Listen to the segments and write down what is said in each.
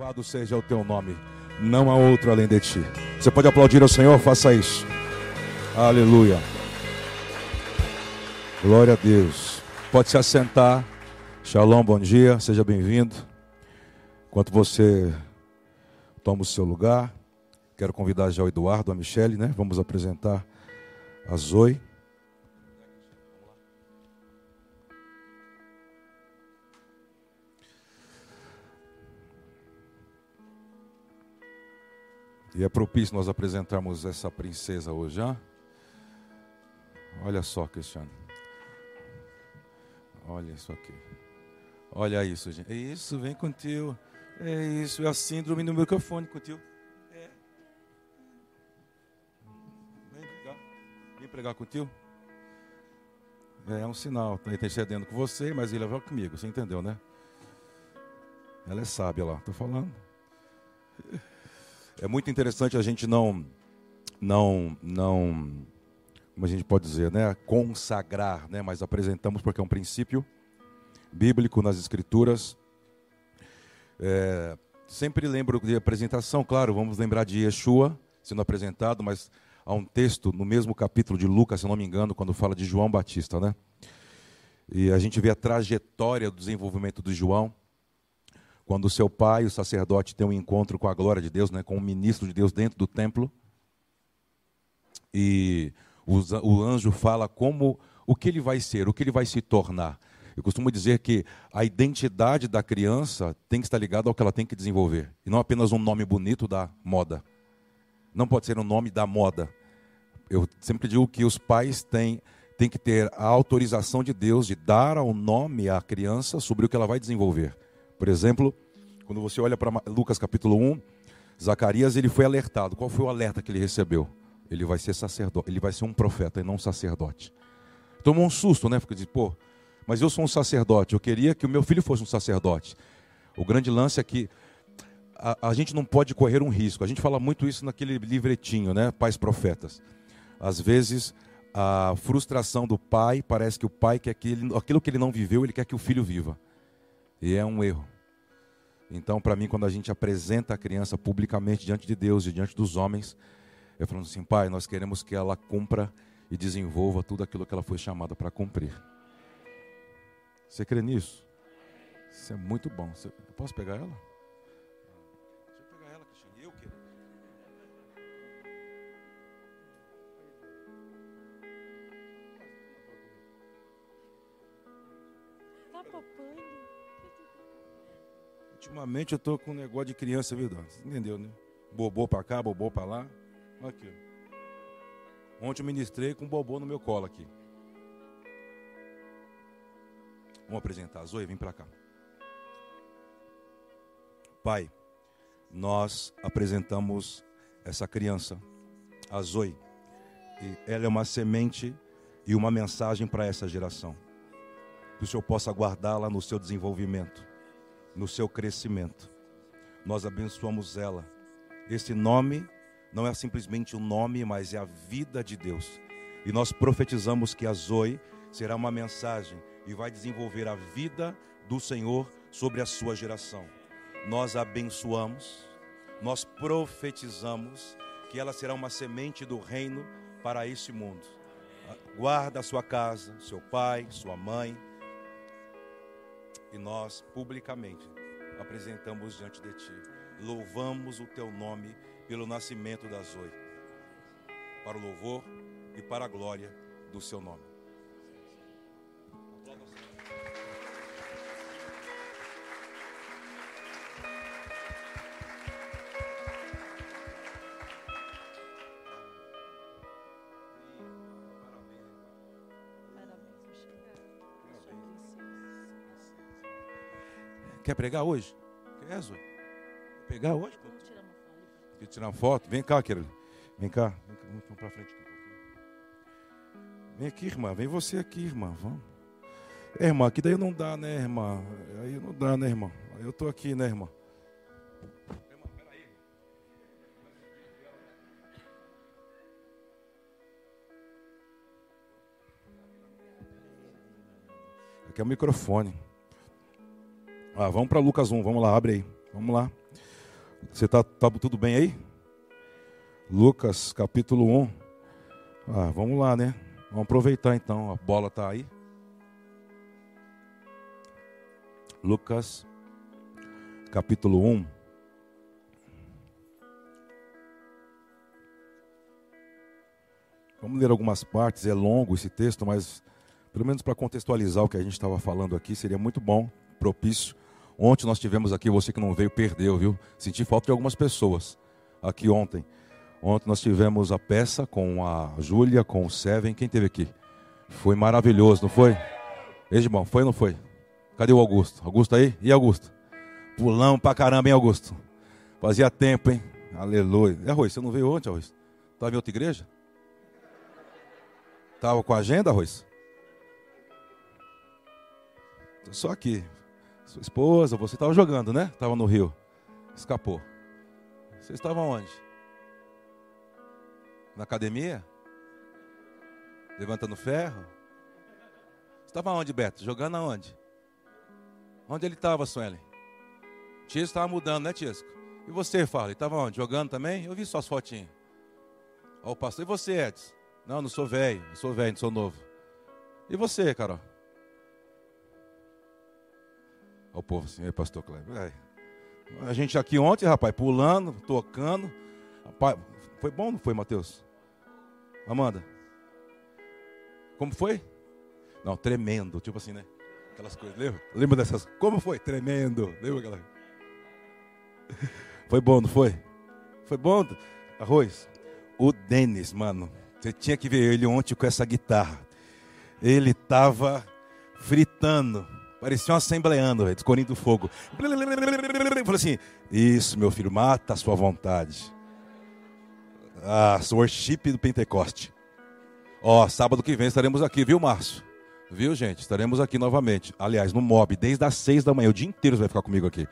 Louvado seja o teu nome. Não há outro além de ti. Você pode aplaudir ao Senhor? Faça isso. Aleluia. Glória a Deus. Pode se assentar. Shalom, bom dia. Seja bem-vindo. Enquanto você toma o seu lugar, quero convidar já o Eduardo, a Michele, né? Vamos apresentar a Zoe. E é propício nós apresentarmos essa princesa hoje, já? Olha só, Cristiano. Olha isso aqui. Olha isso, gente. É isso, vem com tio. É isso, é a síndrome do microfone com tio. É. Vem pregar. Vem pregar com tio. É, é um sinal. Está intercedendo com você, mas ele vai comigo. Você entendeu, né? Ela é sábia lá. Estou falando. É muito interessante a gente não, não, não, como a gente pode dizer, né, consagrar, né, mas apresentamos porque é um princípio bíblico nas escrituras. É, sempre lembro de apresentação, claro, vamos lembrar de Yeshua sendo apresentado, mas há um texto no mesmo capítulo de Lucas, se não me engano, quando fala de João Batista, né? E a gente vê a trajetória do desenvolvimento de João quando o seu pai, o sacerdote, tem um encontro com a glória de Deus, né, com o ministro de Deus dentro do templo. E o anjo fala como o que ele vai ser, o que ele vai se tornar. Eu costumo dizer que a identidade da criança tem que estar ligada ao que ela tem que desenvolver, e não apenas um nome bonito da moda. Não pode ser um nome da moda. Eu sempre digo que os pais têm, têm que ter a autorização de Deus de dar ao nome à criança sobre o que ela vai desenvolver. Por exemplo, quando você olha para Lucas capítulo 1, Zacarias ele foi alertado. Qual foi o alerta que ele recebeu? Ele vai ser sacerdote, ele vai ser um profeta e não um sacerdote. Tomou um susto, né? Porque diz, pô, mas eu sou um sacerdote, eu queria que o meu filho fosse um sacerdote. O grande lance é que a, a, gente não pode correr um risco. A gente fala muito isso naquele livretinho, né? Pais profetas. Às vezes, a frustração do pai parece que o pai quer que ele, aquilo que ele não viveu, ele quer que o filho viva. E é um erro. Então, para mim, quando a gente apresenta a criança publicamente diante de Deus e diante dos homens, eu falo assim, pai, nós queremos que ela cumpra e desenvolva tudo aquilo que ela foi chamada para cumprir. Você crê nisso? Isso é muito bom. Posso pegar ela? Ultimamente eu tô com um negócio de criança, viu, Dona? Entendeu, né? Bobô para cá, bobô para lá. Aqui. Ontem eu ministrei com um bobô no meu colo aqui. Vamos apresentar. Zoe, vem para cá. Pai, nós apresentamos essa criança, a Zoe. E ela é uma semente e uma mensagem para essa geração. Que o Senhor possa guardá-la no seu desenvolvimento no seu crescimento. Nós abençoamos ela. Esse nome não é simplesmente um nome, mas é a vida de Deus. E nós profetizamos que a Zoe será uma mensagem e vai desenvolver a vida do Senhor sobre a sua geração. Nós abençoamos, nós profetizamos que ela será uma semente do reino para esse mundo. Guarda a sua casa, seu pai, sua mãe, e nós publicamente apresentamos diante de Ti. Louvamos o Teu nome pelo nascimento da Zoe, para o louvor e para a glória do Seu nome. Quer pregar hoje? Quer, Zô? Quer pegar hoje? Vamos tirar uma foto. Quer tirar uma foto? Vem cá, querido. Vem cá. Vem cá. Vamos para frente aqui Vem aqui, irmã. Vem você aqui, irmã. Vamos. É, irmã, aqui daí não dá, né, irmã? Aí não dá, né, irmã? Aí eu tô aqui, né, irmã? Irmã, peraí. Aqui é o microfone. Ah, vamos para Lucas 1, vamos lá, abre aí. Vamos lá. Você está tá tudo bem aí? Lucas capítulo 1. Ah, vamos lá, né? Vamos aproveitar então. A bola está aí. Lucas capítulo 1. Vamos ler algumas partes, é longo esse texto, mas pelo menos para contextualizar o que a gente estava falando aqui, seria muito bom, propício. Ontem nós tivemos aqui, você que não veio, perdeu, viu? Senti falta de algumas pessoas aqui ontem. Ontem nós tivemos a peça com a Júlia, com o Seven. Quem teve aqui? Foi maravilhoso, não foi? Edmão, foi ou não foi? Cadê o Augusto? Augusto aí? E Augusto? Pulamos pra caramba, hein, Augusto? Fazia tempo, hein? Aleluia. E Arroz, você não veio ontem, Arroz? Estava em outra igreja? Estava com a agenda, Arroz? Só aqui. Sua esposa, você estava jogando, né? Estava no Rio. Escapou. Você estava onde? Na academia? Levantando ferro? Estava onde, Beto? Jogando aonde? Onde ele estava, Suelen? Tisco estava mudando, né, Tisco? E você, fala, estava onde? Jogando também? Eu vi suas fotinhas. Ó, o pastor. E você, Edson? Não, não sou velho. Não sou velho, não sou novo. E você, Carol? Ó, o povo assim, pastor Cleber. É. A gente aqui ontem, rapaz, pulando, tocando. Rapaz, foi bom, não foi, Mateus? Amanda? Como foi? Não, tremendo. Tipo assim, né? Aquelas coisas, lembra? Lembra dessas? Como foi? Tremendo. Lembra aquela? Foi bom, não foi? Foi bom? Arroz? O Denis, mano. Você tinha que ver ele ontem com essa guitarra. Ele tava fritando. Parecia um assembleando, velho, fogo. Falei assim: Isso, meu filho, mata a sua vontade. Ah, worship do Pentecoste. Ó, sábado que vem estaremos aqui, viu, Márcio? Viu, gente? Estaremos aqui novamente. Aliás, no MOB, desde as seis da manhã. O dia inteiro você vai ficar comigo aqui.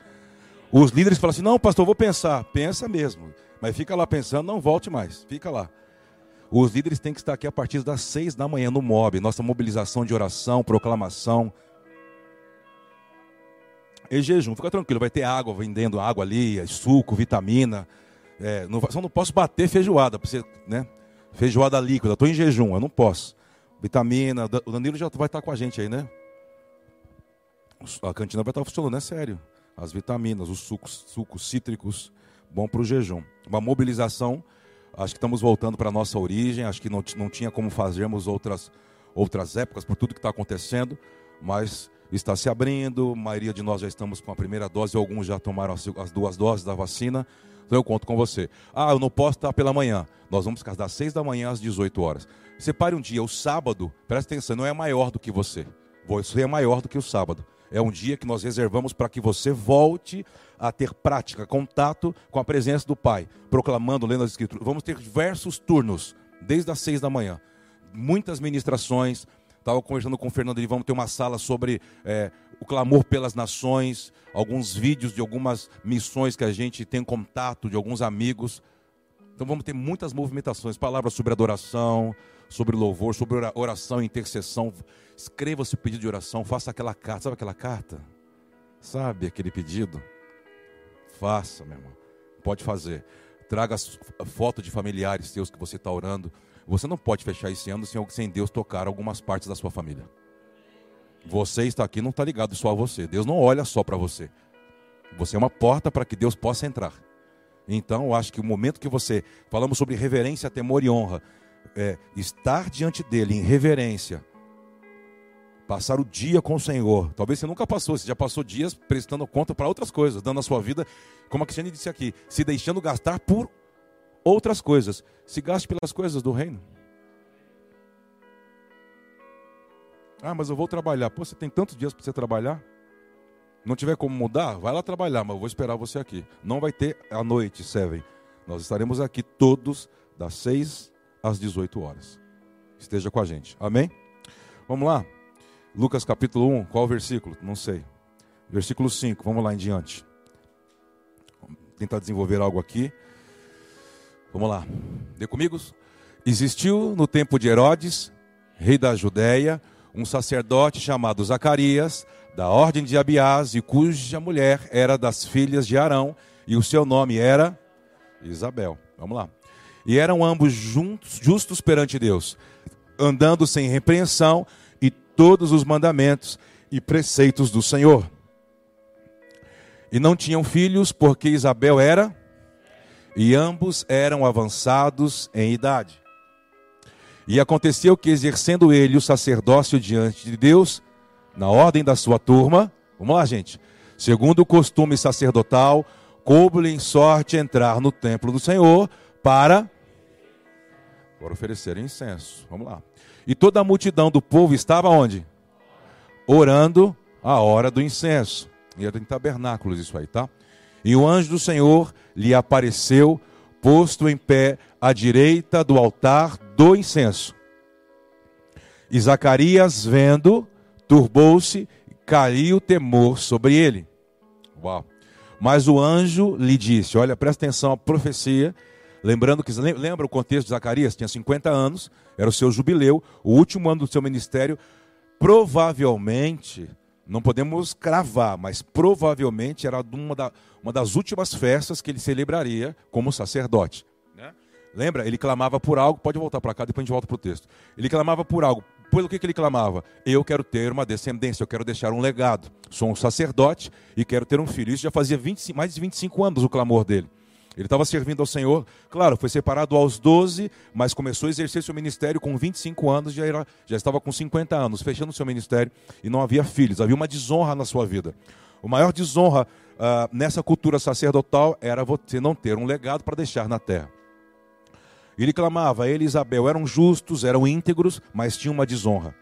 Os líderes falam assim: Não, pastor, vou pensar. Pensa mesmo. Mas fica lá pensando, não volte mais. Fica lá. Os líderes têm que estar aqui a partir das seis da manhã no MOB. Nossa mobilização de oração, proclamação. E jejum, fica tranquilo, vai ter água vendendo água ali, suco, vitamina. É, não, só não posso bater feijoada, você, né? Feijoada líquida, estou em jejum, eu não posso. Vitamina, o Danilo já vai estar com a gente aí, né? A cantina vai estar funcionando, é sério. As vitaminas, os sucos, sucos cítricos, bom para o jejum. Uma mobilização, acho que estamos voltando para a nossa origem, acho que não, não tinha como fazermos outras, outras épocas por tudo que está acontecendo, mas está se abrindo, a maioria de nós já estamos com a primeira dose, alguns já tomaram as duas doses da vacina. Então eu conto com você. Ah, eu não posso estar pela manhã. Nós vamos ficar das 6 da manhã às 18 horas. Separe um dia, o sábado, presta atenção, não é maior do que você. Você é maior do que o sábado. É um dia que nós reservamos para que você volte a ter prática, contato com a presença do Pai, proclamando, lendo as Escrituras. Vamos ter diversos turnos, desde as seis da manhã. Muitas ministrações, Estava conversando com o Fernando e vamos ter uma sala sobre é, o clamor pelas nações, alguns vídeos de algumas missões que a gente tem contato, de alguns amigos. Então vamos ter muitas movimentações, palavras sobre adoração, sobre louvor, sobre oração, intercessão. Escreva seu pedido de oração, faça aquela carta. Sabe aquela carta? Sabe aquele pedido? Faça, meu irmão. Pode fazer. Traga foto de familiares seus que você está orando. Você não pode fechar esse ano sem, Deus tocar algumas partes da sua família. Você está aqui não está ligado só a você. Deus não olha só para você. Você é uma porta para que Deus possa entrar. Então, eu acho que o momento que você falamos sobre reverência, temor e honra, é, estar diante dele em reverência, passar o dia com o Senhor. Talvez você nunca passou, você já passou dias prestando conta para outras coisas, dando a sua vida, como a Cristiane disse aqui, se deixando gastar por outras coisas. Se gaste pelas coisas do reino. Ah, mas eu vou trabalhar. Pô, você tem tantos dias para você trabalhar? Não tiver como mudar, vai lá trabalhar, mas eu vou esperar você aqui. Não vai ter à noite, Seven. Nós estaremos aqui todos das 6 às 18 horas. Esteja com a gente. Amém? Vamos lá. Lucas capítulo 1, qual versículo? Não sei. Versículo 5, vamos lá em diante. Vamos tentar desenvolver algo aqui. Vamos lá. Dê comigo? Existiu no tempo de Herodes, rei da Judéia, um sacerdote chamado Zacarias, da ordem de Abiás, e cuja mulher era das filhas de Arão, e o seu nome era Isabel. Vamos lá. E eram ambos juntos, justos perante Deus, andando sem repreensão e todos os mandamentos e preceitos do Senhor. E não tinham filhos, porque Isabel era, e ambos eram avançados em idade. E aconteceu que, exercendo ele o sacerdócio diante de Deus, na ordem da sua turma, vamos lá, gente, segundo o costume sacerdotal, coube-lhe em sorte entrar no templo do Senhor para, para oferecer incenso. Vamos lá. E toda a multidão do povo estava onde? Orando a hora do incenso. E era em tabernáculos isso aí, tá? E o anjo do Senhor lhe apareceu, posto em pé à direita do altar do incenso. E Zacarias, vendo, turbou-se, caiu temor sobre ele. Uau. Mas o anjo lhe disse: Olha, presta atenção à profecia. Lembrando que, lembra o contexto de Zacarias? Tinha 50 anos, era o seu jubileu, o último ano do seu ministério. Provavelmente, não podemos cravar, mas provavelmente era uma, da, uma das últimas festas que ele celebraria como sacerdote. Né? Lembra? Ele clamava por algo, pode voltar para cá, depois a gente volta para o texto. Ele clamava por algo, pelo que, que ele clamava? Eu quero ter uma descendência, eu quero deixar um legado. Sou um sacerdote e quero ter um filho. Isso já fazia 20, mais de 25 anos o clamor dele. Ele estava servindo ao Senhor, claro, foi separado aos 12, mas começou a exercer seu ministério com 25 anos, já, era, já estava com 50 anos, fechando seu ministério e não havia filhos, havia uma desonra na sua vida. O maior desonra uh, nessa cultura sacerdotal era você não ter um legado para deixar na terra. Ele clamava, ele e Isabel eram justos, eram íntegros, mas tinham uma desonra.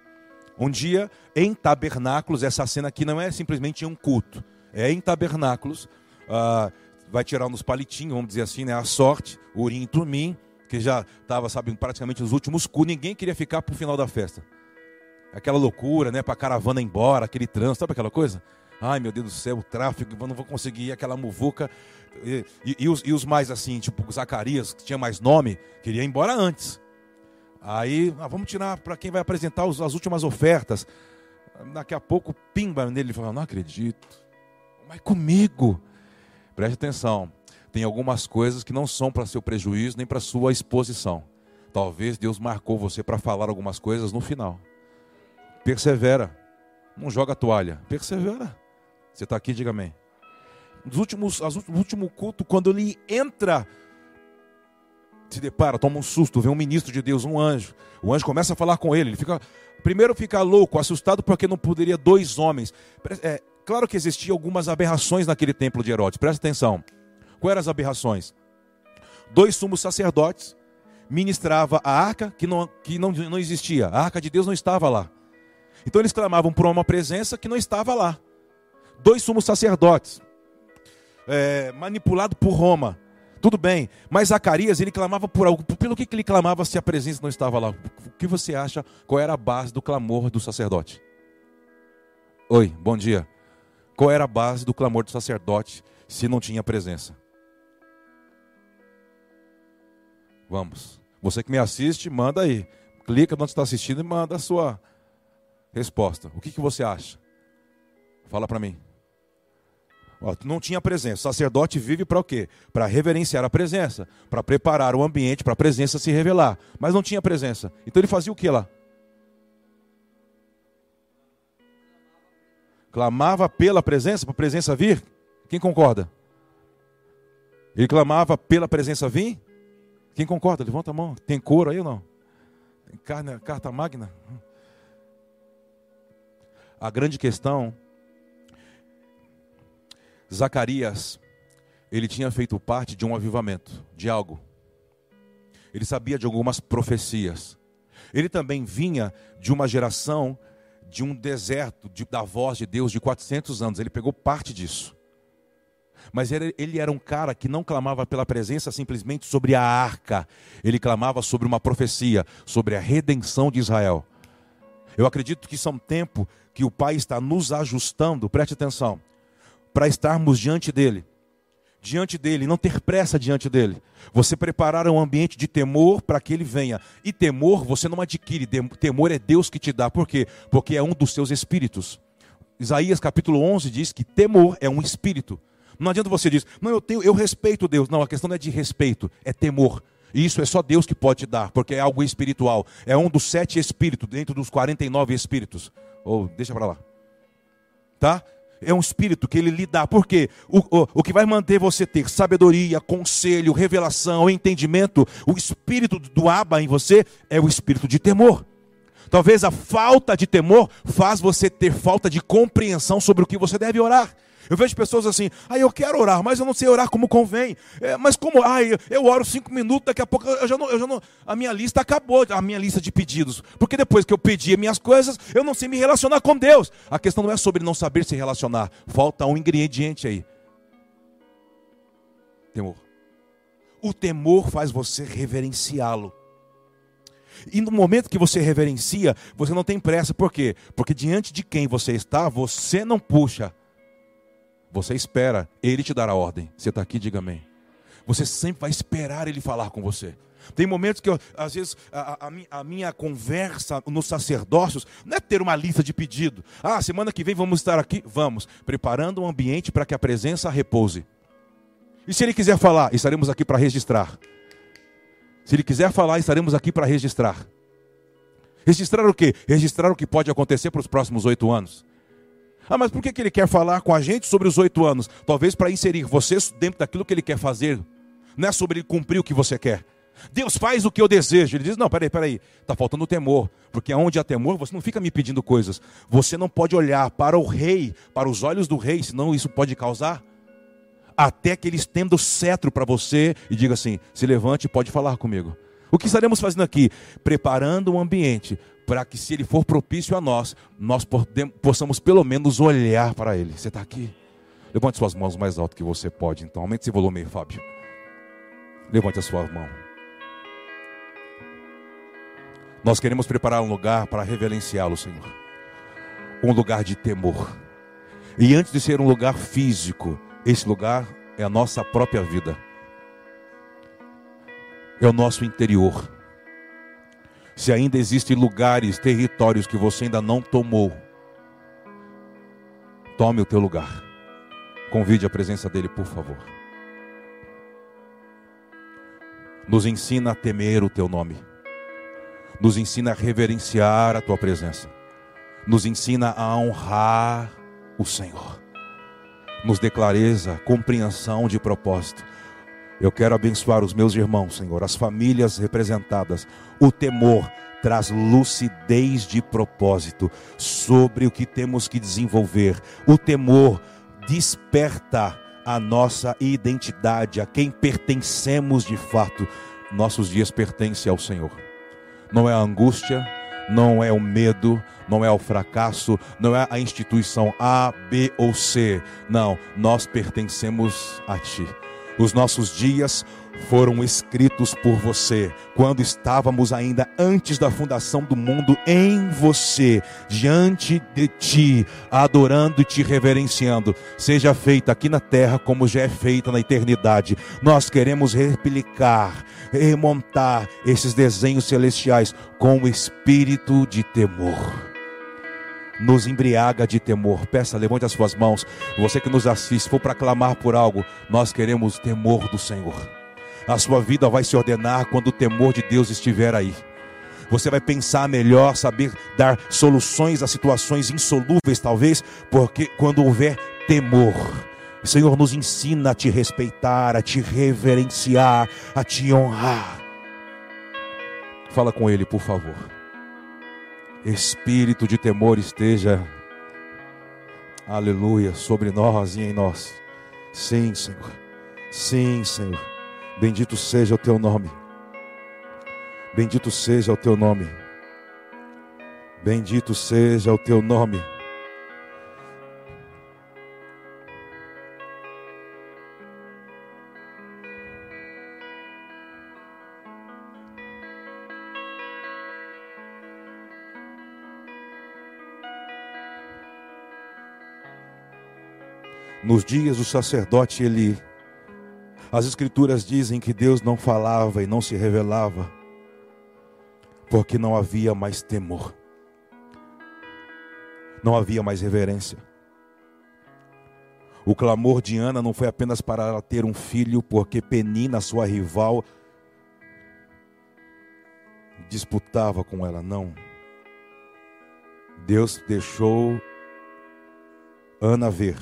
Um dia, em tabernáculos, essa cena aqui não é simplesmente um culto, é em tabernáculos, uh, vai tirar nos palitinhos, vamos dizer assim, né, a sorte, Urim e Tumim, que já estava, sabe, praticamente nos últimos cultos, ninguém queria ficar para o final da festa. Aquela loucura, né, para caravana embora, aquele trânsito, sabe aquela coisa? Ai, meu Deus do céu, o tráfego, não vou conseguir ir, aquela muvuca. E, e, e, os, e os mais assim, tipo Zacarias, que tinha mais nome, queria ir embora antes. Aí, ah, vamos tirar para quem vai apresentar os, as últimas ofertas. Daqui a pouco, pimba nele, ele falou, não acredito. Mas comigo. Preste atenção, tem algumas coisas que não são para seu prejuízo nem para sua exposição. Talvez Deus marcou você para falar algumas coisas no final. Persevera. Não joga a toalha. Persevera. Você está aqui, diga amém. Nos últimos, no último culto, quando ele entra, se depara, toma um susto, vê um ministro de Deus, um anjo. O anjo começa a falar com ele. Ele fica, primeiro fica louco, assustado porque não poderia dois homens. É, claro que existiam algumas aberrações naquele templo de Herodes. Presta atenção. Quais eram as aberrações? Dois sumos sacerdotes ministrava a arca que não, que não, não existia. A arca de Deus não estava lá. Então eles clamavam por uma presença que não estava lá dois sumos sacerdotes, é, manipulado por Roma. Tudo bem, mas Zacarias ele clamava por algo. Pelo que, que ele clamava se a presença não estava lá? O que você acha? Qual era a base do clamor do sacerdote? Oi, bom dia. Qual era a base do clamor do sacerdote se não tinha presença? Vamos. Você que me assiste, manda aí. Clica onde está assistindo e manda a sua resposta. O que, que você acha? Fala para mim. Ó, não tinha presença. O sacerdote vive para o quê? Para reverenciar a presença, para preparar o ambiente para a presença se revelar. Mas não tinha presença. Então ele fazia o que lá? Clamava pela presença, para a presença vir? Quem concorda? Ele clamava pela presença vir? Quem concorda? Levanta a mão. Tem couro aí ou não? Tem carne, carta magna? A grande questão Zacarias, ele tinha feito parte de um avivamento, de algo. Ele sabia de algumas profecias. Ele também vinha de uma geração, de um deserto, de, da voz de Deus de 400 anos. Ele pegou parte disso. Mas ele, ele, era um cara que não clamava pela presença simplesmente sobre a arca. Ele clamava sobre uma profecia, sobre a redenção de Israel. Eu acredito que isso é um tempo que o Pai está nos ajustando, preste atenção para estarmos diante dele. Diante dele, não ter pressa diante dele. Você preparar um ambiente de temor para que ele venha. E temor você não adquire, temor é Deus que te dá. Por quê? Porque é um dos seus espíritos. Isaías capítulo 11 diz que temor é um espírito. Não adianta você dizer, não, eu tenho, eu respeito Deus. Não, a questão não é de respeito, é temor. E isso é só Deus que pode te dar, porque é algo espiritual. É um dos sete espíritos, dentro dos 49 espíritos. Ou oh, deixa para lá. Tá? É um espírito que ele lhe dá. Por quê? O, o, o que vai manter você ter sabedoria, conselho, revelação, entendimento, o espírito do Abba em você é o espírito de temor. Talvez a falta de temor faz você ter falta de compreensão sobre o que você deve orar. Eu vejo pessoas assim, ah, eu quero orar, mas eu não sei orar como convém. É, mas como, ah, eu, oro cinco minutos, daqui a pouco eu já, não, eu já não. A minha lista acabou, a minha lista de pedidos. Porque depois que eu pedi as minhas coisas, eu não sei me relacionar com Deus. A questão não é sobre não saber se relacionar. Falta um ingrediente aí. Temor. O temor faz você reverenciá-lo. E no momento que você reverencia, você não tem pressa. Por quê? Porque diante de quem você está, você não puxa você espera, ele te dará ordem. Você está aqui, diga amém. Você sempre vai esperar ele falar com você. Tem momentos que, eu, às vezes, a, a, a, minha conversa nos sacerdócios não é ter uma lista de pedido. Ah, semana que vem vamos estar aqui? Vamos. Preparando um ambiente para que a presença repouse. E se ele quiser falar, estaremos aqui para registrar. Se ele quiser falar, estaremos aqui para registrar. Registrar o quê? Registrar o que pode acontecer para os próximos oito anos. Ah, mas por que, que ele quer falar com a gente sobre os oito anos? Talvez para inserir você dentro daquilo que ele quer fazer. Não é sobre ele cumprir o que você quer. Deus faz o que eu desejo. Ele diz: Não, peraí, peraí, está faltando temor. Porque onde há temor, você não fica me pedindo coisas. Você não pode olhar para o rei, para os olhos do rei, senão isso pode causar. Até que ele estenda o cetro para você e diga assim: Se levante e pode falar comigo. O que estaremos fazendo aqui? Preparando um ambiente para que, se ele for propício a nós, nós possamos pelo menos olhar para ele. Você está aqui? Levante suas mãos mais alto que você pode, então. Aumente esse volume aí, Fábio. Levante a sua mão. Nós queremos preparar um lugar para reverenciá-lo, Senhor. Um lugar de temor. E antes de ser um lugar físico, esse lugar é a nossa própria vida. É o nosso interior se ainda existem lugares, territórios que você ainda não tomou, tome o teu lugar. Convide a presença dele, por favor. Nos ensina a temer o teu nome. Nos ensina a reverenciar a tua presença. Nos ensina a honrar o Senhor. Nos dê clareza, compreensão de propósito eu quero abençoar os meus irmãos, Senhor, as famílias representadas. O temor traz lucidez de propósito sobre o que temos que desenvolver. O temor desperta a nossa identidade, a quem pertencemos de fato. Nossos dias pertencem ao Senhor. Não é a angústia, não é o medo, não é o fracasso, não é a instituição A, B ou C. Não, nós pertencemos a Ti. Os nossos dias foram escritos por você, quando estávamos ainda antes da fundação do mundo, em você, diante de ti, adorando e te reverenciando. Seja feita aqui na terra como já é feita na eternidade. Nós queremos replicar, remontar esses desenhos celestiais com o espírito de temor nos embriaga de temor. Peça, levante as suas mãos. Você que nos assiste, for para clamar por algo, nós queremos temor do Senhor. A sua vida vai se ordenar quando o temor de Deus estiver aí. Você vai pensar melhor, saber dar soluções a situações insolúveis, talvez, porque quando houver temor, o Senhor nos ensina a te respeitar, a te reverenciar, a te honrar. Fala com Ele, por favor espírito de temor esteja, aleluia, sobre nós e em nós. Sim, Senhor. Sim, Senhor. Bendito seja o teu nome. Bendito seja o teu nome. Bendito seja o teu nome. Nos dias do sacerdote Eli, as escrituras dizem que Deus não falava e não se revelava, porque não havia mais temor, não havia mais reverência. O clamor de Ana não foi apenas para ela ter um filho, porque Penina, sua rival, disputava com ela, não. Deus deixou Ana ver.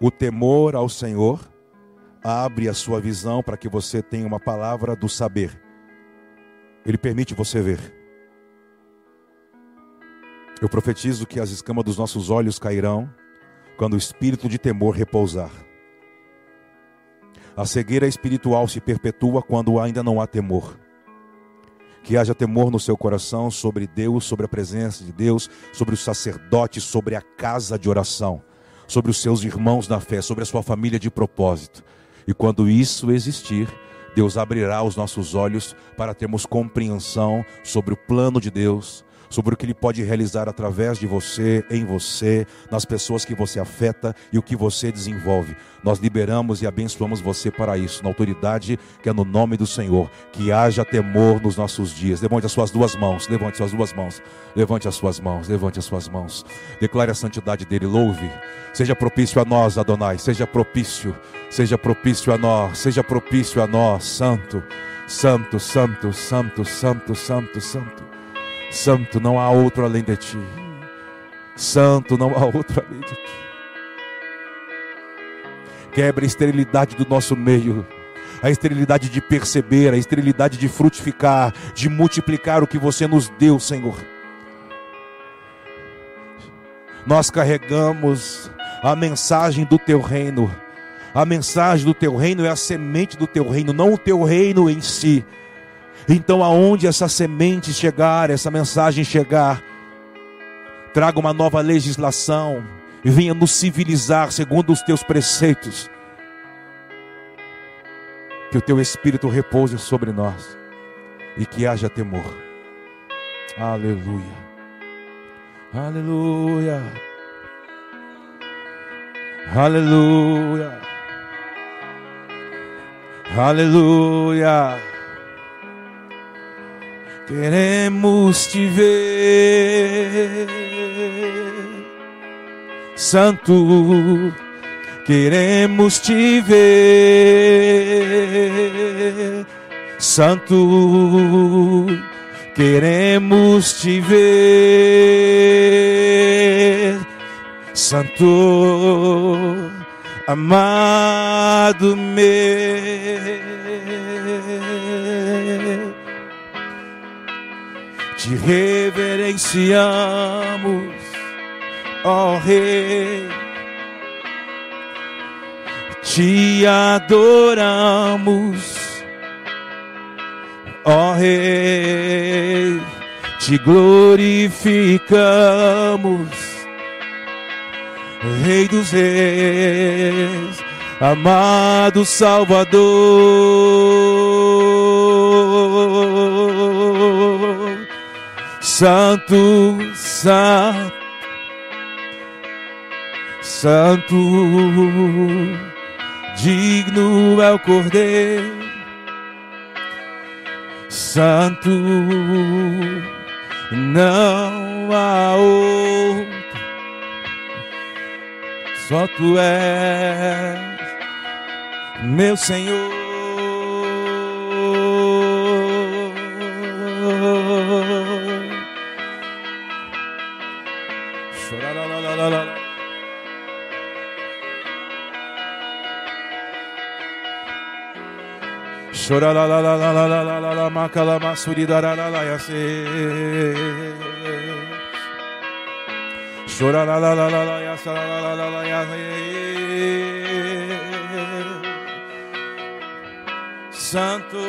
O temor ao Senhor abre a sua visão para que você tenha uma palavra do saber. Ele permite você ver. Eu profetizo que as escamas dos nossos olhos cairão quando o espírito de temor repousar. A cegueira espiritual se perpetua quando ainda não há temor. Que haja temor no seu coração sobre Deus, sobre a presença de Deus, sobre os sacerdotes, sobre a casa de oração, sobre os seus irmãos na fé, sobre a sua família de propósito. E quando isso existir, Deus abrirá os nossos olhos para termos compreensão sobre o plano de Deus, sobre o que Ele pode realizar através de você, em você, nas pessoas que você afeta e o que você desenvolve. Nós liberamos e abençoamos você para isso, na autoridade que é no nome do Senhor. Que haja temor nos nossos dias. Levante as suas duas mãos, levante as suas duas mãos, levante as suas mãos, levante as suas mãos. Declare a santidade dele, louve. Seja propício a nós, Adonai, seja propício, seja propício a nós, seja propício a nós, Santo, Santo, Santo, Santo, Santo, Santo, Santo. Santo, não há outro além de ti. Santo, não há outro além de ti. Quebra a esterilidade do nosso meio, a esterilidade de perceber, a esterilidade de frutificar, de multiplicar o que você nos deu, Senhor. Nós carregamos a mensagem do teu reino. A mensagem do teu reino é a semente do teu reino, não o teu reino em si. Então, aonde essa semente chegar, essa mensagem chegar, traga uma nova legislação e venha nos civilizar segundo os teus preceitos. Que o teu espírito repouse sobre nós e que haja temor. Aleluia. Aleluia. Aleluia. Aleluia. Queremos te ver, Santo. Queremos te ver, Santo. Queremos te ver, Santo, amado meu. Te reverenciamos, ó Rei, te adoramos, ó Rei, te glorificamos, Rei dos Reis, amado Salvador. Santo, Santo, Santo, digno é o Cordeiro, Santo, não há outro, só Tu és meu Senhor. Santo,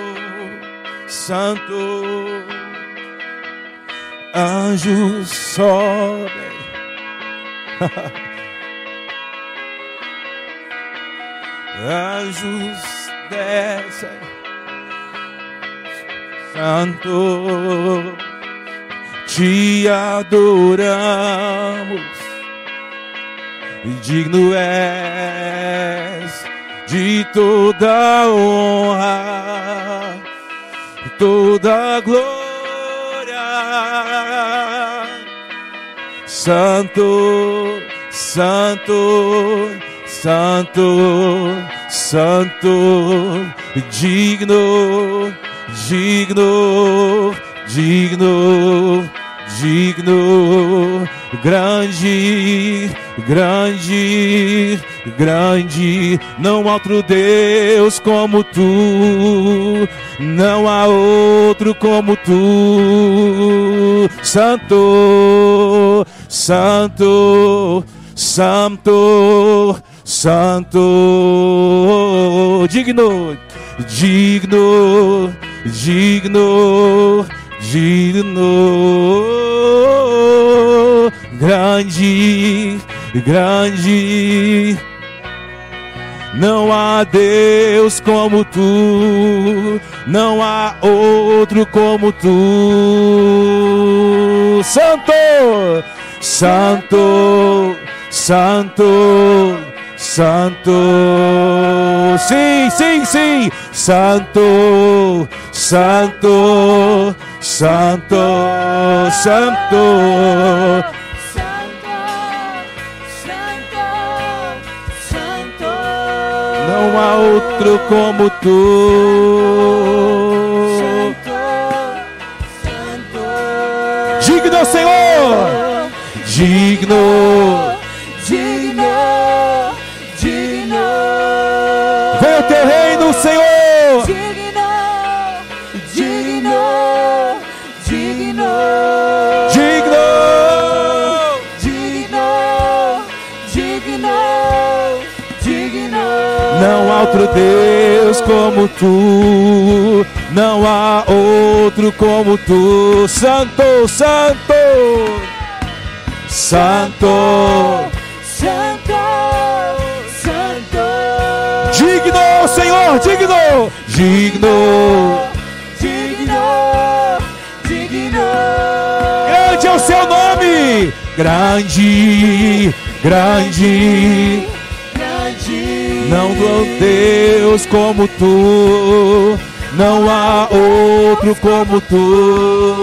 Santo, anjos sobem. anjos descem Santo, te adoramos, e digno és de toda honra, toda glória. Santo, Santo, Santo, Santo, digno, digno, digno, digno, grande, grande, grande, não há outro Deus como tu, não há outro como tu, Santo, Santo, Santo, Santo, digno, digno, digno, digno, grande, grande. Não há Deus como tu, não há outro como tu, Santo, Santo, Santo, Santo, sim, sim, sim, Santo, Santo, Santo, Santo. Não há outro como tu. Como tu. Não há outro como tu. Santo, Santo. Santo. Santo, Santo, Digno, Senhor, digno. Digno. digno, digno, Grande é o seu nome. Grande, grande. Não há Deus como tu. Não há outro como tu.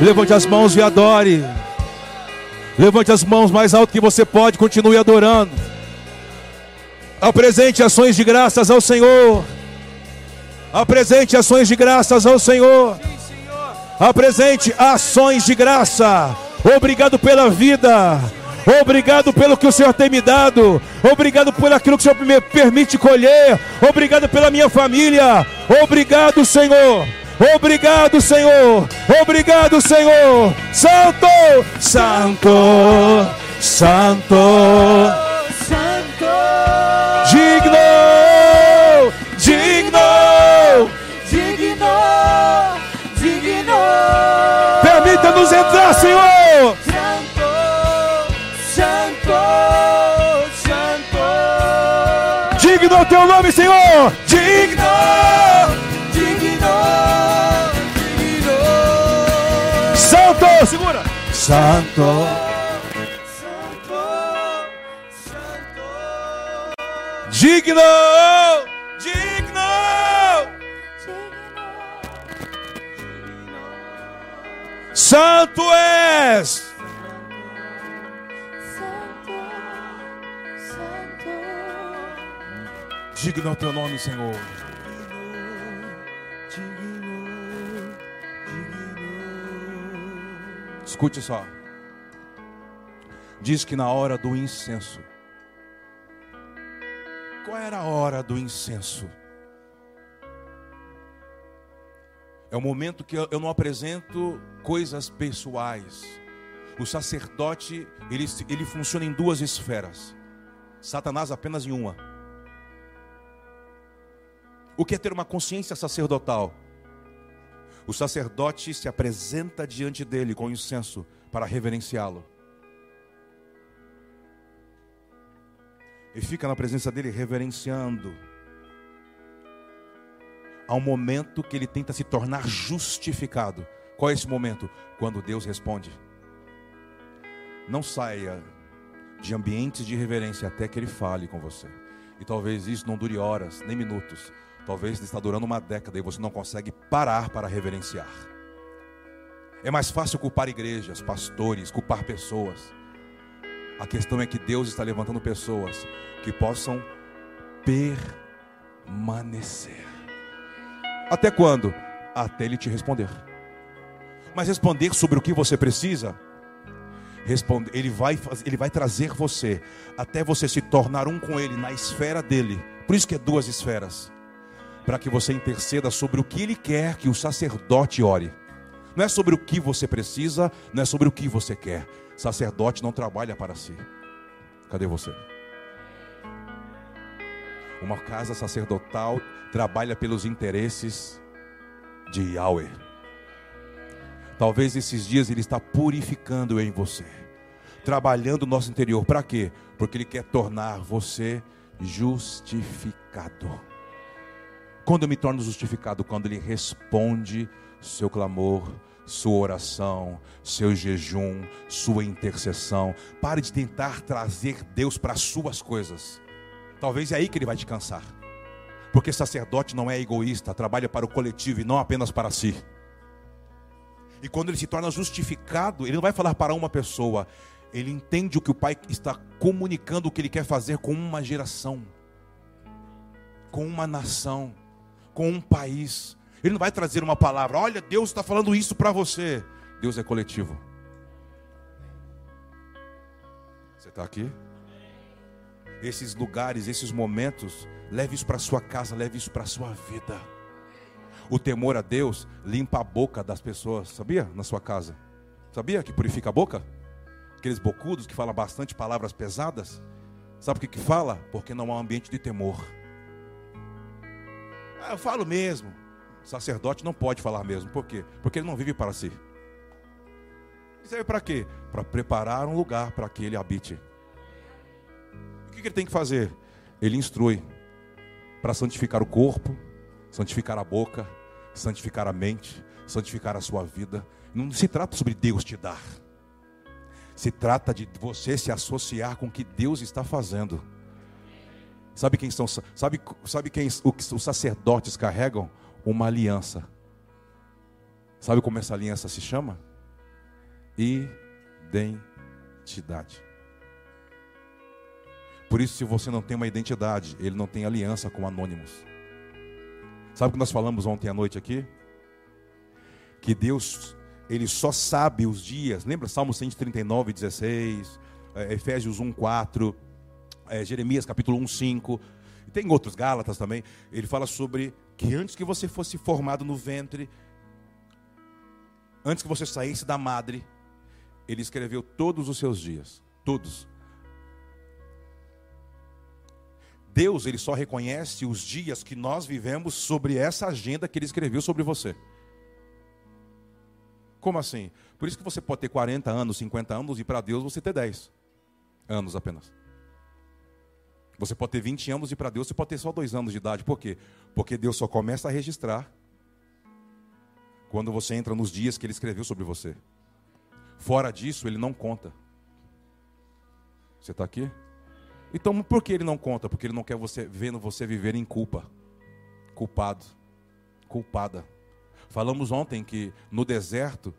Levante as mãos e adore. Levante as mãos mais alto que você pode, continue adorando. Apresente ações de graças ao Senhor. Apresente ações de graças ao Senhor. Apresente ações de graça. Obrigado pela vida. Obrigado pelo que o Senhor tem me dado. Obrigado por aquilo que o Senhor me permite colher. Obrigado pela minha família. Obrigado, Senhor. Obrigado, Senhor. Obrigado, Senhor. Santo, Santo, Santo, Santo, digno, digno. digno, digno, Permita-nos entrar, Senhor. Teu nome, Senhor. Digno. digno, digno, Santo, segura. Santo. Santo, Santo, Digno. Digno. Santo és. Digno é o teu nome, Senhor. Escute só. Diz que na hora do incenso. Qual era a hora do incenso? É o momento que eu não apresento coisas pessoais. O sacerdote, ele, ele funciona em duas esferas. Satanás apenas em uma. O que é ter uma consciência sacerdotal? O sacerdote se apresenta diante dele com incenso para reverenciá-lo. E fica na presença dele reverenciando. Há um momento que ele tenta se tornar justificado. Qual é esse momento? Quando Deus responde. Não saia de ambientes de reverência até que ele fale com você. E talvez isso não dure horas, nem minutos. Talvez está durando uma década e você não consegue parar para reverenciar. É mais fácil culpar igrejas, pastores, culpar pessoas. A questão é que Deus está levantando pessoas que possam permanecer. Até quando? Até Ele te responder. Mas responder sobre o que você precisa, responde, ele, vai, ele vai trazer você até você se tornar um com Ele na esfera dele. Por isso que é duas esferas. Para que você interceda sobre o que Ele quer que o sacerdote ore. Não é sobre o que você precisa, não é sobre o que você quer. Sacerdote não trabalha para si. Cadê você? Uma casa sacerdotal trabalha pelos interesses de Yahweh. Talvez esses dias Ele está purificando em você, trabalhando o nosso interior. Para quê? Porque Ele quer tornar você justificado. Quando eu me torno justificado? Quando Ele responde seu clamor, sua oração, seu jejum, sua intercessão. Pare de tentar trazer Deus para as suas coisas. Talvez é aí que Ele vai te cansar. Porque sacerdote não é egoísta, trabalha para o coletivo e não apenas para si. E quando ele se torna justificado, ele não vai falar para uma pessoa, ele entende o que o pai está comunicando, o que ele quer fazer com uma geração, com uma nação, com um país. Ele não vai trazer uma palavra, olha, Deus está falando isso para você. Deus é coletivo. Você está aqui? Esses lugares, esses momentos, leve isso para sua casa, leve isso para sua vida. O temor a Deus limpa a boca das pessoas, sabia? Na sua casa. Sabia que purifica a boca? Aqueles bocudos que falam bastante palavras pesadas. Sabe o que que fala? Porque não há um ambiente de temor. Ah, eu falo mesmo. Sacerdote não pode falar mesmo. Por quê? Porque ele não vive para si. Serve para quê? Para preparar um lugar para que ele habite. O que ele tem que fazer? Ele instrui para santificar o corpo, santificar a boca, santificar a mente, santificar a sua vida. Não se trata sobre Deus te dar. Se trata de você se associar com o que Deus está fazendo. Sabe quem são? Sabe, sabe quem os, sacerdotes carregam? Uma aliança. Sabe como essa aliança se chama? Identidade. Por isso, se você não tem uma identidade, ele não tem aliança com anônimos. Sabe o que nós falamos ontem à noite aqui? Que Deus, Ele só sabe os dias. Lembra Salmo 139, 16, eh, Efésios 1, 4, eh, Jeremias capítulo 1, 5. E tem outros, Gálatas também. Ele fala sobre que antes que você fosse formado no ventre, antes que você saísse da madre, Ele escreveu todos os seus dias. Todos. Deus, ele só reconhece os dias que nós vivemos sobre essa agenda que ele escreveu sobre você. Como assim? Por isso que você pode ter 40 anos, 50 anos e para Deus você ter 10 anos apenas. Você pode ter 20 anos e para Deus você pode ter só 2 anos de idade. Por quê? Porque Deus só começa a registrar quando você entra nos dias que ele escreveu sobre você. Fora disso, ele não conta. Você está aqui? Então, por que ele não conta? Porque ele não quer você vendo você viver em culpa. Culpado. Culpada. Falamos ontem que no deserto,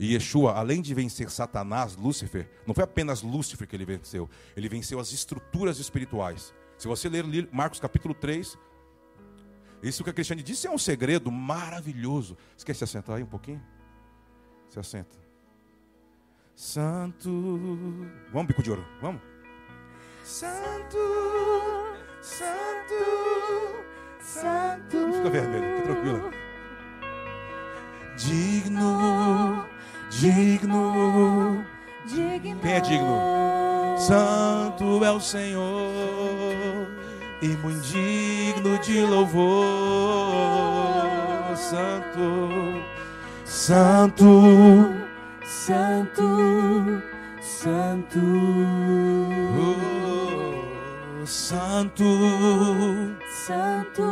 Yeshua, além de vencer Satanás, Lúcifer, não foi apenas Lúcifer que ele venceu, ele venceu as estruturas espirituais. Se você ler Marcos capítulo 3, isso que a Cristiane disse é um segredo maravilhoso. Você quer se aí um pouquinho? Se assenta. Santo. Vamos, bico de ouro, vamos. Santo, Santo, Santo. Fica vermelho, fica tranquila. Digno, digno, digno. Quem é digno? Santo é o Senhor e muito digno de louvor. Santo, Santo, Santo, Santo. oh, Santo. Santo,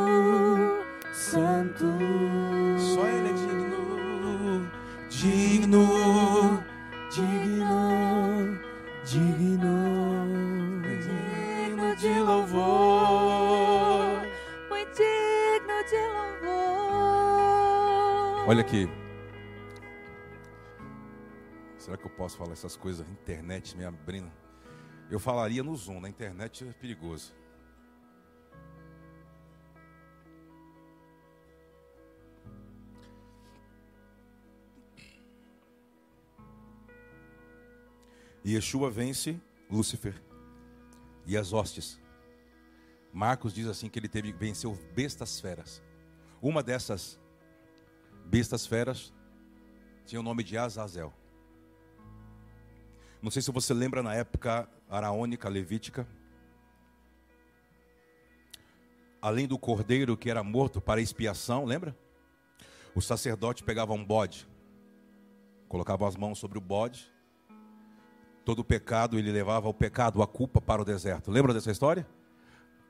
Santo. Só Ele é digno, digno, digno, digno, digno de louvor, muito digno de louvor. Olha aqui. Será que eu posso falar essas coisas? Internet me abrindo. Eu falaria no Zoom, na internet é perigoso. E Yeshua vence Lúcifer e as hostes. Marcos diz assim que ele teve venceu bestas feras. Uma dessas bestas feras tinha o nome de Azazel. Não sei se você lembra na época araônica, levítica. Além do cordeiro que era morto para expiação, lembra? O sacerdote pegava um bode, colocava as mãos sobre o bode, todo pecado, ele levava o pecado, a culpa para o deserto. Lembra dessa história?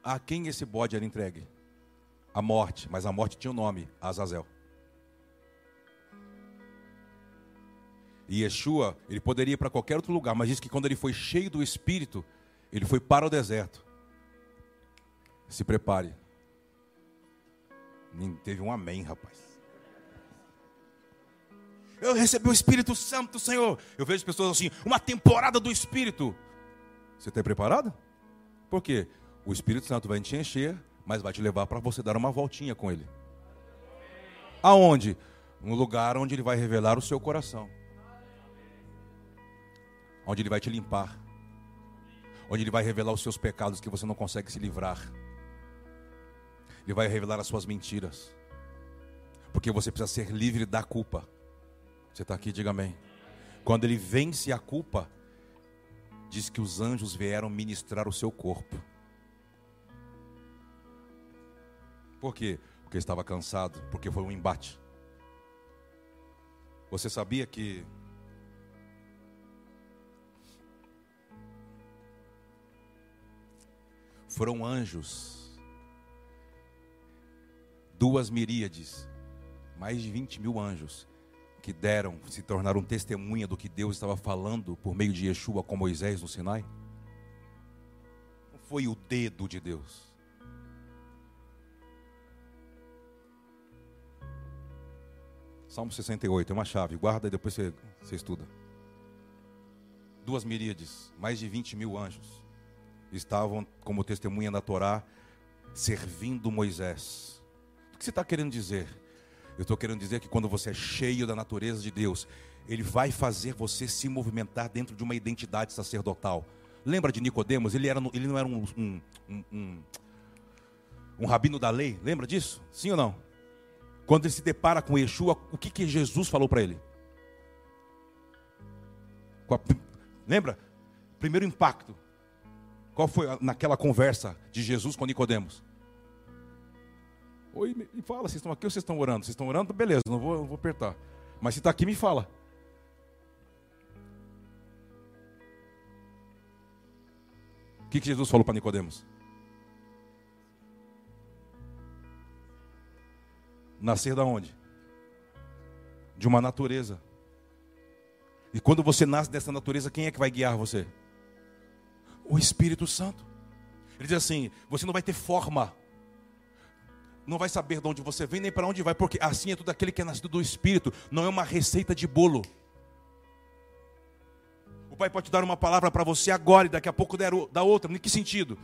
A quem esse bode era entregue? A morte, mas a morte tinha um nome, Azazel. E Yeshua, ele poderia ir para qualquer outro lugar, mas diz que quando ele foi cheio do Espírito, ele foi para o deserto. Se prepare. Teve um amém, rapaz. Eu recebi o Espírito Santo, Senhor. Eu vejo pessoas assim, uma temporada do Espírito. Você está preparado? Por quê? O Espírito Santo vai te encher, mas vai te levar para você dar uma voltinha com ele. Aonde? No lugar onde ele vai revelar o seu coração onde Ele vai te limpar, onde Ele vai revelar os seus pecados que você não consegue se livrar, Ele vai revelar as suas mentiras, porque você precisa ser livre da culpa. Você está aqui, diga amém. Quando Ele vence a culpa, diz que os anjos vieram ministrar o seu corpo. Por quê? Porque estava cansado, porque foi um embate. Você sabia que foram anjos, duas miríades, mais de 20 mil anjos, que deram, se tornaram testemunha do que Deus estava falando por meio de Yeshua com Moisés no Sinai? Não foi o dedo de Deus. Salmo 68 é uma chave, guarda e depois você, você estuda. Duas miríades, mais de 20 mil anjos estavam como testemunha da Torá servindo Moisés. O que você está querendo dizer? Eu estou querendo dizer que quando você é cheio da natureza de Deus, Ele vai fazer você se movimentar dentro de uma identidade sacerdotal. Lembra de Nicodemos? Ele, era, ele não era um, um, um, um, um rabino da lei. Lembra disso? Sim ou não? Quando ele se depara com Yeshua, o que, que Jesus falou para ele? Lembra? Primeiro impacto. Qual foi naquela conversa de Jesus com Nicodemos? Oi, me fala, vocês estão aqui ou vocês estão orando? Vocês estão orando? Beleza, não vou, não vou apertar. Mas se está aqui, me fala. O que, que Jesus falou para Nicodemos? Nascer da onde? De uma natureza. E quando você nasce dessa natureza, quem é que vai guiar você? o Espírito Santo. Ele diz assim: você não vai ter forma, não vai saber de onde você vem nem para onde vai, porque assim é tudo aquele que é nascido do Espírito, não é uma receita de bolo. O pai pode dar uma palavra para você agora e daqui a pouco dar outra. Em que sentido?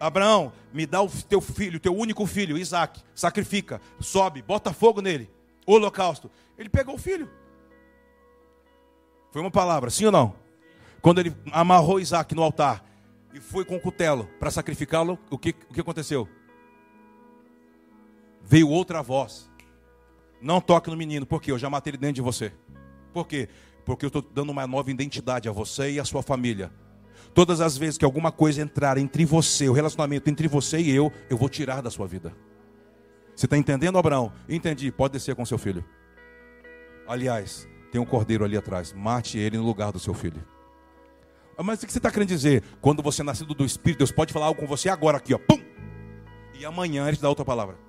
Abraão, me dá o teu filho, teu único filho, Isaac, sacrifica, sobe, bota fogo nele, holocausto. Ele pegou o filho. Foi uma palavra, sim ou não? Quando ele amarrou Isaac no altar, e foi com o cutelo para sacrificá-lo, o que, o que aconteceu? Veio outra voz. Não toque no menino, porque eu já matei ele dentro de você. Por quê? Porque eu estou dando uma nova identidade a você e a sua família. Todas as vezes que alguma coisa entrar entre você, o relacionamento entre você e eu, eu vou tirar da sua vida. Você está entendendo, Abraão? Entendi. Pode descer com seu filho. Aliás, tem um cordeiro ali atrás. Mate ele no lugar do seu filho. Mas o que você está querendo dizer? Quando você é nascido do Espírito, Deus pode falar algo com você agora aqui, ó. Pum! E amanhã ele te dá outra palavra.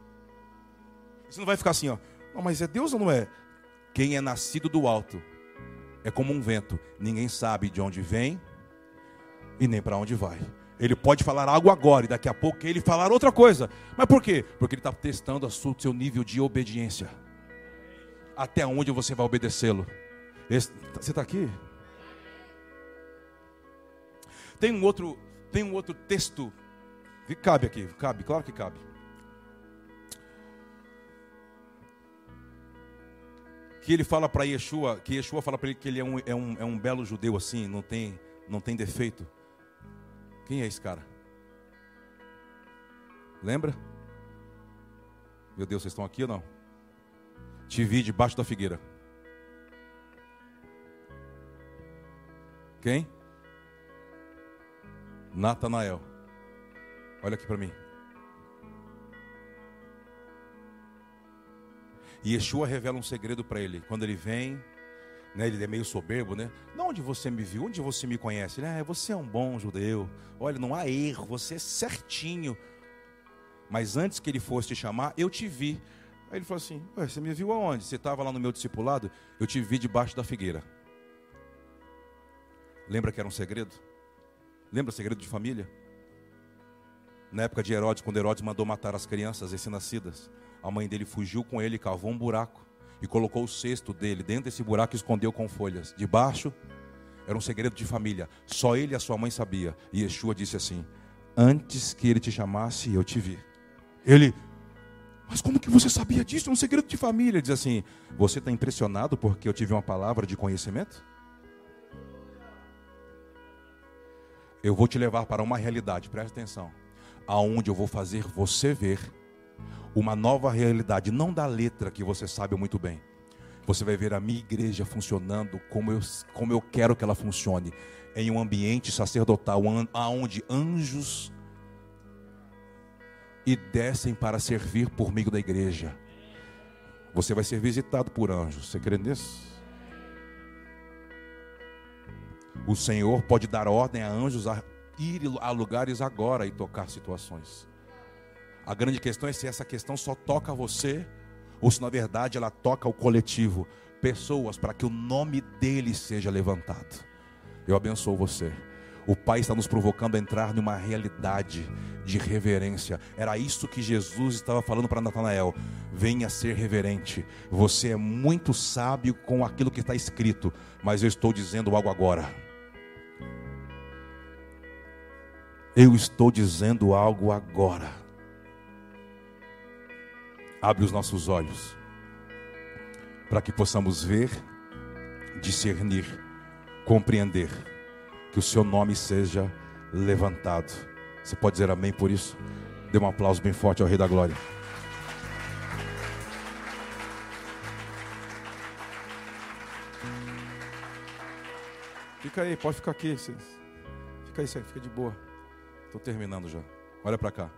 Você não vai ficar assim, ó. Não, mas é Deus ou não é? Quem é nascido do alto é como um vento. Ninguém sabe de onde vem e nem para onde vai. Ele pode falar algo agora e daqui a pouco ele falar outra coisa. Mas por quê? Porque ele está testando o seu nível de obediência. Até onde você vai obedecê-lo. Você está aqui? Tem um outro, tem um outro texto. Cabe aqui, cabe, claro que cabe. Que ele fala para Yeshua, que Yeshua fala para ele que ele é um, é, um, é um belo judeu assim, não tem, não tem defeito. Quem é esse cara? Lembra? Meu Deus, vocês estão aqui ou não? Te vi debaixo da figueira. Quem? Natanael. Olha aqui para mim. E Yeshua revela um segredo para ele. Quando ele vem, né, ele é meio soberbo, né? Não onde você me viu, onde você me conhece? Ele, ah, você é um bom judeu. Olha, não há erro, você é certinho. Mas antes que ele fosse te chamar, eu te vi. Aí ele falou assim: Você me viu aonde? Você estava lá no meu discipulado? Eu te vi debaixo da figueira. Lembra que era um segredo? Lembra o segredo de família? Na época de Herodes, quando Herodes mandou matar as crianças recém-nascidas, a mãe dele fugiu com ele, cavou um buraco e colocou o cesto dele dentro desse buraco e escondeu com folhas. Debaixo era um segredo de família. Só ele e a sua mãe sabia. E Yeshua disse assim: Antes que ele te chamasse, eu te vi. Ele, mas como que você sabia disso? É um segredo de família. Ele diz assim: Você está impressionado porque eu tive uma palavra de conhecimento? Eu vou te levar para uma realidade, preste atenção. Aonde eu vou fazer você ver uma nova realidade, não da letra que você sabe muito bem. Você vai ver a minha igreja funcionando como eu, como eu quero que ela funcione, em um ambiente sacerdotal, onde anjos e descem para servir por meio da igreja. Você vai ser visitado por anjos, você crê nisso? O Senhor pode dar ordem a anjos a ir a lugares agora e tocar situações. A grande questão é se essa questão só toca você ou se na verdade ela toca o coletivo, pessoas para que o nome dele seja levantado. Eu abençoo você. O Pai está nos provocando a entrar numa realidade de reverência. Era isso que Jesus estava falando para Natanael. Venha ser reverente. Você é muito sábio com aquilo que está escrito, mas eu estou dizendo algo agora. Eu estou dizendo algo agora. Abre os nossos olhos para que possamos ver, discernir, compreender que o seu nome seja levantado. Você pode dizer amém por isso? Dê um aplauso bem forte ao Rei da Glória. Fica aí, pode ficar aqui. Fica aí, fica de boa. Estou terminando já. Olha para cá.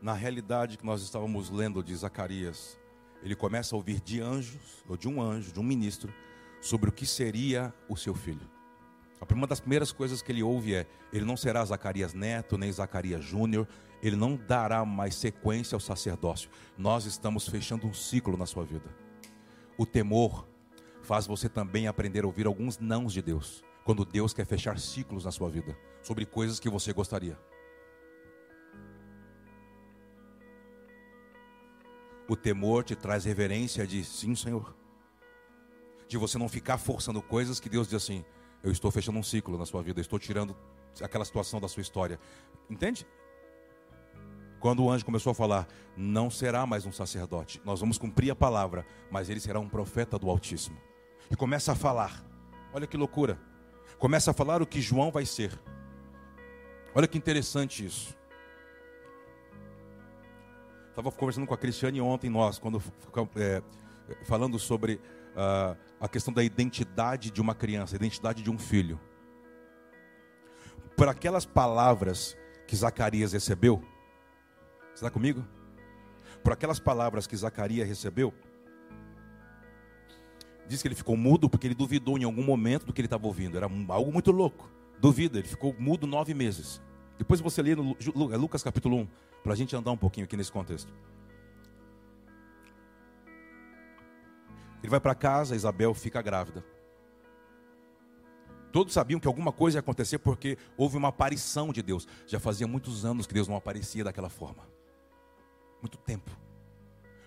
Na realidade que nós estávamos lendo de Zacarias, ele começa a ouvir de anjos, ou de um anjo, de um ministro, sobre o que seria o seu filho. Uma das primeiras coisas que ele ouve é: ele não será Zacarias Neto, nem Zacarias Júnior, ele não dará mais sequência ao sacerdócio. Nós estamos fechando um ciclo na sua vida. O temor faz você também aprender a ouvir alguns nãos de Deus, quando Deus quer fechar ciclos na sua vida, sobre coisas que você gostaria. O temor te traz reverência de sim, Senhor. De você não ficar forçando coisas que Deus diz assim: eu estou fechando um ciclo na sua vida, eu estou tirando aquela situação da sua história. Entende? Quando o anjo começou a falar, não será mais um sacerdote, nós vamos cumprir a palavra, mas ele será um profeta do Altíssimo. E começa a falar, olha que loucura, começa a falar o que João vai ser. Olha que interessante isso. Estava conversando com a Cristiane ontem, nós, quando é, falando sobre uh, a questão da identidade de uma criança, identidade de um filho. Por aquelas palavras que Zacarias recebeu, está comigo? Por aquelas palavras que Zacarias recebeu, diz que ele ficou mudo porque ele duvidou em algum momento do que ele estava ouvindo. Era algo muito louco. Duvida, ele ficou mudo nove meses. Depois você lê no Lucas capítulo 1, para a gente andar um pouquinho aqui nesse contexto. Ele vai para casa, Isabel fica grávida. Todos sabiam que alguma coisa ia acontecer porque houve uma aparição de Deus. Já fazia muitos anos que Deus não aparecia daquela forma. Muito tempo.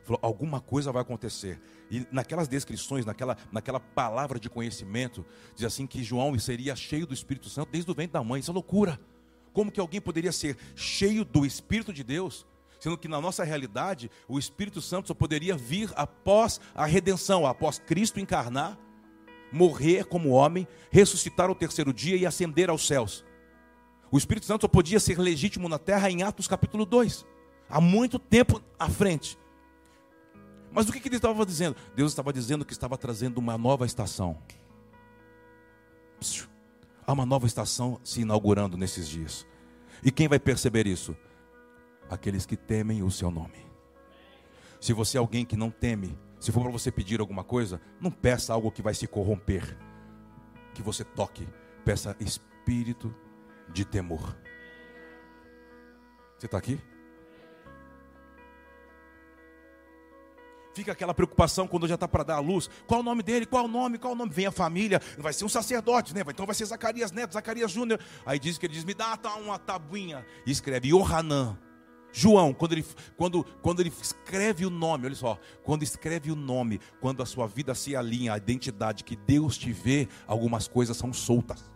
Falou, alguma coisa vai acontecer. E naquelas descrições, naquela, naquela palavra de conhecimento, diz assim que João seria cheio do Espírito Santo desde o ventre da mãe. Isso é loucura. Como que alguém poderia ser cheio do Espírito de Deus, sendo que na nossa realidade o Espírito Santo só poderia vir após a redenção, após Cristo encarnar, morrer como homem, ressuscitar ao terceiro dia e ascender aos céus. O Espírito Santo só podia ser legítimo na terra em Atos capítulo 2, há muito tempo à frente. Mas o que, que ele estava dizendo? Deus estava dizendo que estava trazendo uma nova estação. Há uma nova estação se inaugurando nesses dias. E quem vai perceber isso? Aqueles que temem o seu nome. Se você é alguém que não teme, se for para você pedir alguma coisa, não peça algo que vai se corromper. Que você toque, peça espírito de temor. Você está aqui? Fica aquela preocupação quando já está para dar a luz. Qual o nome dele? Qual o nome? Qual o nome? Vem a família. Vai ser um sacerdote, né? Então vai ser Zacarias Neto, Zacarias Júnior. Aí diz que ele diz: me dá uma tabuinha. E escreve Yohanan. João, quando ele, quando, quando ele escreve o nome, olha só, quando escreve o nome, quando a sua vida se alinha à identidade que Deus te vê, algumas coisas são soltas.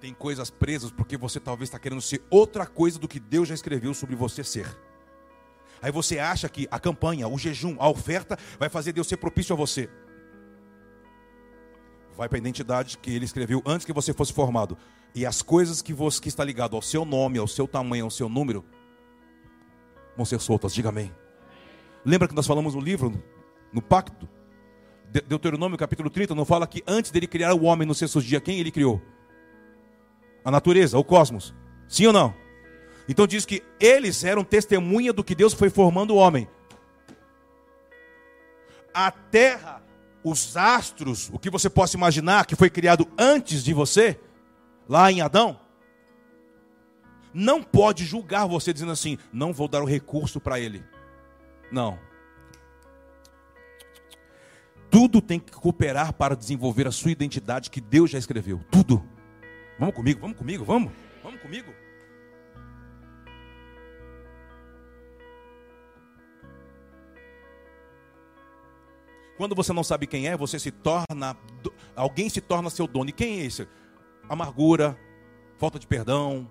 Tem coisas presas porque você talvez está querendo ser outra coisa do que Deus já escreveu sobre você ser. Aí você acha que a campanha, o jejum, a oferta vai fazer Deus ser propício a você. Vai para a identidade que ele escreveu antes que você fosse formado. E as coisas que você que está ligado ao seu nome, ao seu tamanho, ao seu número, vão ser soltas. Diga amém. Lembra que nós falamos no livro, no pacto? Deuteronômio capítulo 30, não fala que antes dele criar o homem no sexto dia, quem ele criou? A natureza, o cosmos. Sim ou não? Então diz que eles eram testemunha do que Deus foi formando o homem. A terra, os astros, o que você possa imaginar que foi criado antes de você, lá em Adão, não pode julgar você dizendo assim: não vou dar o recurso para ele. Não. Tudo tem que cooperar para desenvolver a sua identidade que Deus já escreveu. Tudo. Vamos comigo, vamos comigo, vamos. Vamos comigo. Quando você não sabe quem é, você se torna. Alguém se torna seu dono. E quem é esse? Amargura, falta de perdão,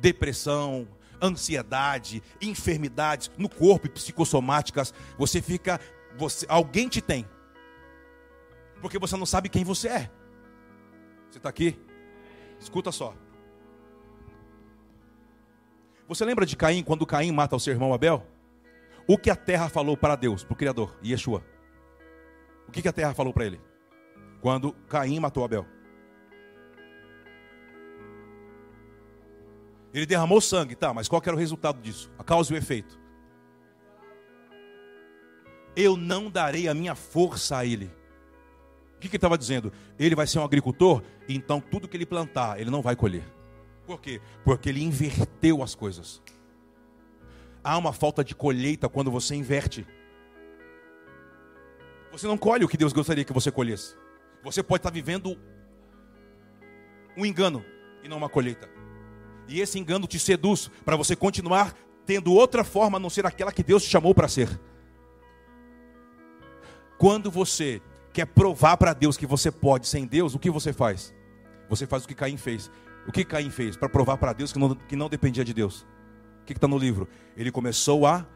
depressão, ansiedade, enfermidades no corpo psicossomáticas. Você fica. Você, alguém te tem. Porque você não sabe quem você é. Você está aqui? Escuta só. Você lembra de Caim, quando Caim mata o seu irmão Abel? O que a terra falou para Deus, para o Criador, Yeshua? O que, que a terra falou para ele? Quando Caim matou Abel. Ele derramou sangue, tá, mas qual era o resultado disso? A causa e o efeito. Eu não darei a minha força a ele. O que, que ele estava dizendo? Ele vai ser um agricultor, então tudo que ele plantar, ele não vai colher. Por quê? Porque ele inverteu as coisas. Há uma falta de colheita quando você inverte. Você não colhe o que Deus gostaria que você colhesse. Você pode estar vivendo um engano e não uma colheita. E esse engano te seduz para você continuar tendo outra forma a não ser aquela que Deus te chamou para ser. Quando você quer provar para Deus que você pode sem Deus, o que você faz? Você faz o que Caim fez. O que Caim fez para provar para Deus que não, que não dependia de Deus? O que está no livro? Ele começou a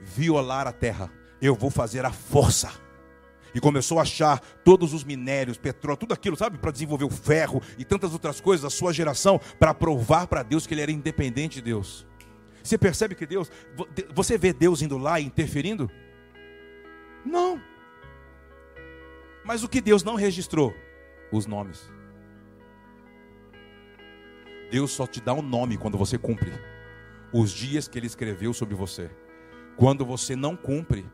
violar a terra. Eu vou fazer a força e começou a achar todos os minérios, petróleo, tudo aquilo, sabe, para desenvolver o ferro e tantas outras coisas, a sua geração, para provar para Deus que ele era independente de Deus. Você percebe que Deus, você vê Deus indo lá e interferindo? Não. Mas o que Deus não registrou? Os nomes. Deus só te dá um nome quando você cumpre os dias que ele escreveu sobre você. Quando você não cumpre,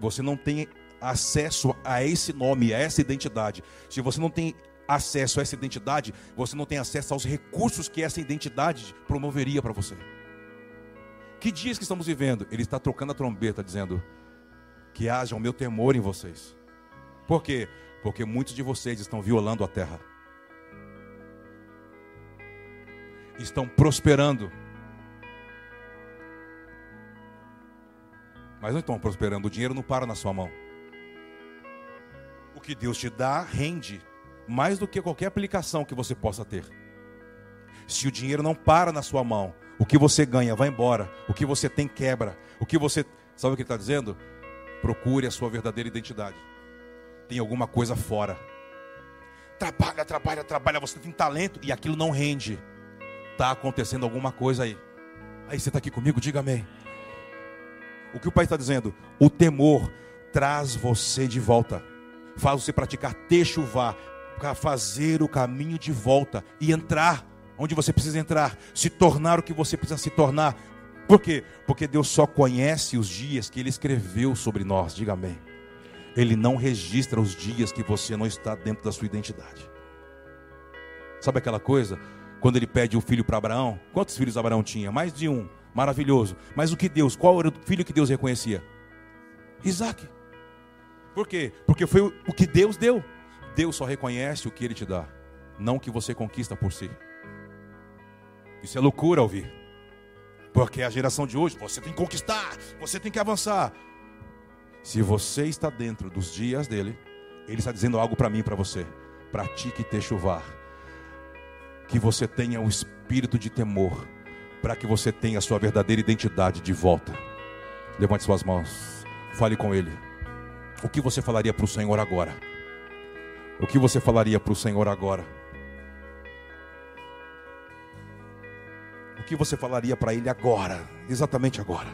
você não tem acesso a esse nome, a essa identidade. Se você não tem acesso a essa identidade, você não tem acesso aos recursos que essa identidade promoveria para você. Que dias que estamos vivendo? Ele está trocando a trombeta, dizendo: Que haja o meu temor em vocês. Por quê? Porque muitos de vocês estão violando a terra. Estão prosperando. Mas não estão prosperando, o dinheiro não para na sua mão. Que Deus te dá rende mais do que qualquer aplicação que você possa ter. Se o dinheiro não para na sua mão, o que você ganha vai embora, o que você tem quebra, o que você. Sabe o que ele está dizendo? Procure a sua verdadeira identidade. Tem alguma coisa fora. Trabalha, trabalha, trabalha, você tem talento e aquilo não rende. Está acontecendo alguma coisa aí. Aí você está aqui comigo, diga amém. O que o pai está dizendo? O temor traz você de volta. Faz você praticar techuvá, para fazer o caminho de volta e entrar onde você precisa entrar, se tornar o que você precisa se tornar. Por quê? Porque Deus só conhece os dias que Ele escreveu sobre nós. Diga amém. Ele não registra os dias que você não está dentro da sua identidade. Sabe aquela coisa? Quando ele pede o filho para Abraão, quantos filhos Abraão tinha? Mais de um, maravilhoso. Mas o que Deus, qual era o filho que Deus reconhecia? Isaac. Por quê? Porque foi o que Deus deu. Deus só reconhece o que Ele te dá, não o que você conquista por si. Isso é loucura ouvir. Porque a geração de hoje, você tem que conquistar, você tem que avançar. Se você está dentro dos dias dele, ele está dizendo algo para mim e para você. Pratique ter chuvar. Que você tenha o espírito de temor, para que você tenha a sua verdadeira identidade de volta. Levante suas mãos, fale com ele. O que você falaria para o Senhor agora? O que você falaria para o Senhor agora? O que você falaria para Ele agora? Exatamente agora.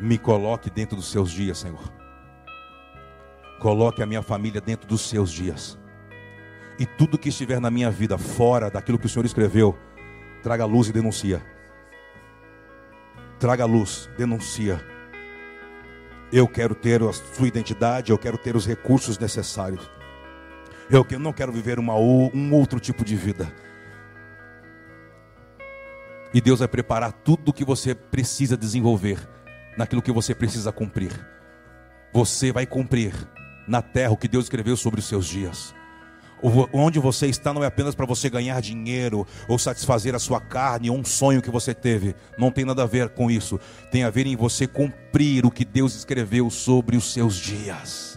Me coloque dentro dos seus dias, Senhor. Coloque a minha família dentro dos seus dias. E tudo que estiver na minha vida fora daquilo que o Senhor escreveu, traga luz e denuncia. Traga luz, denuncia eu quero ter a sua identidade, eu quero ter os recursos necessários. Eu não quero viver uma, um outro tipo de vida. E Deus vai preparar tudo o que você precisa desenvolver, naquilo que você precisa cumprir. Você vai cumprir na terra o que Deus escreveu sobre os seus dias. Onde você está não é apenas para você ganhar dinheiro ou satisfazer a sua carne ou um sonho que você teve. Não tem nada a ver com isso. Tem a ver em você cumprir o que Deus escreveu sobre os seus dias.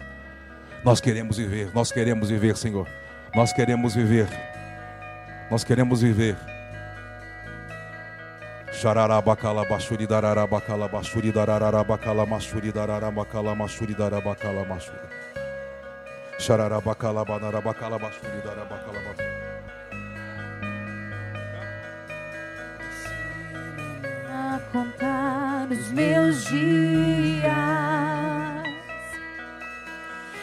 Nós queremos viver, nós queremos viver, Senhor. Nós queremos viver. Nós queremos viver. Xararabacala bachuri dararabacala bachuri dararabacala machuri dararabacala machuri darabacala machuri. A contar os meus dias.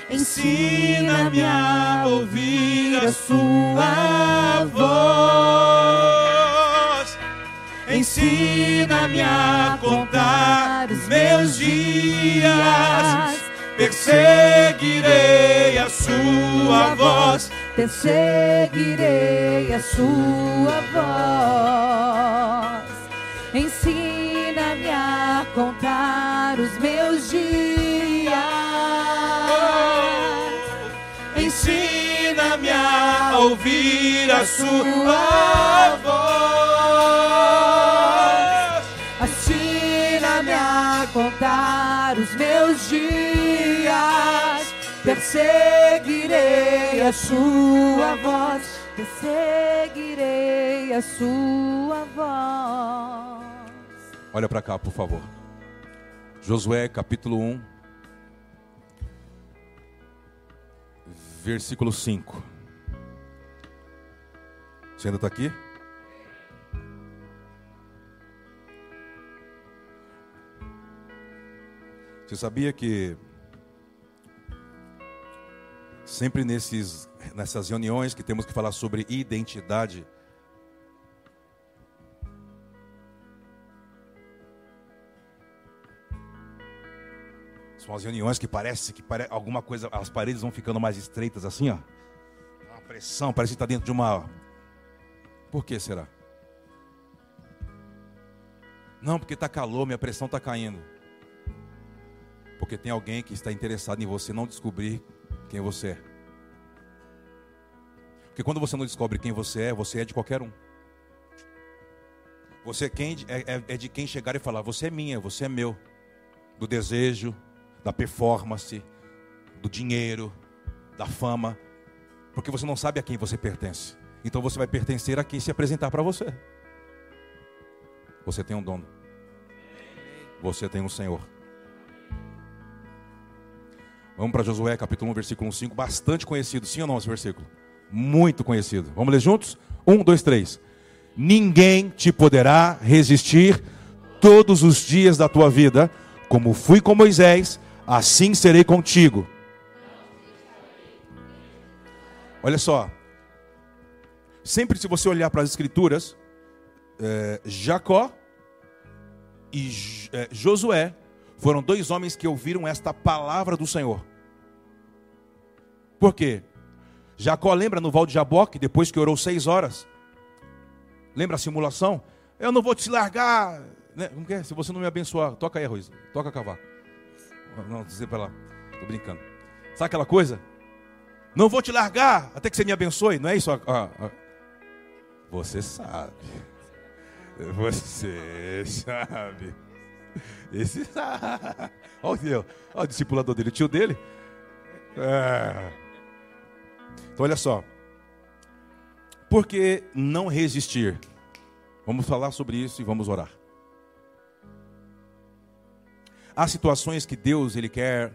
Ensina-me a ouvir a sua voz. Ensina-me a contar os meus dias perseguirei a sua voz, perseguirei a sua voz. Ensina-me a contar os meus dias. Ensina-me a ouvir a sua voz. Perseguirei a sua voz. Perseguirei a sua voz. Olha para cá, por favor. Josué capítulo 1, versículo 5. Você ainda está aqui? Você sabia que sempre nesses, nessas reuniões que temos que falar sobre identidade, São as reuniões que parece que pare, alguma coisa, as paredes vão ficando mais estreitas assim, ó. Uma pressão, parece que está dentro de uma. Por que será? Não, porque está calor, minha pressão está caindo. Porque tem alguém que está interessado em você não descobrir quem você é. Porque quando você não descobre quem você é, você é de qualquer um. Você é, quem, é, é, é de quem chegar e falar: Você é minha, você é meu. Do desejo, da performance, do dinheiro, da fama. Porque você não sabe a quem você pertence. Então você vai pertencer a quem se apresentar para você. Você tem um dono. Você tem um Senhor. Vamos para Josué capítulo 1, versículo 5. Bastante conhecido, sim ou não esse versículo? Muito conhecido. Vamos ler juntos? Um, dois, três. Ninguém te poderá resistir todos os dias da tua vida. Como fui com Moisés, assim serei contigo. Olha só. Sempre se você olhar para as escrituras, é, Jacó e é, Josué foram dois homens que ouviram esta palavra do Senhor. Por quê? Jacó lembra no Val de Jaboque, depois que orou seis horas. Lembra a simulação? Eu não vou te largar. Né? Como é? Se você não me abençoar, toca aí, Arroz. Toca cavaco. Não, dizer para lá. Estou brincando. Sabe aquela coisa? Não vou te largar até que você me abençoe. Não é isso? Ah, ah. Você sabe. Você sabe. Esse. Olha o, olha o discipulador dele, o tio dele. É. Então, olha só. Por que não resistir? Vamos falar sobre isso e vamos orar. Há situações que Deus ele quer,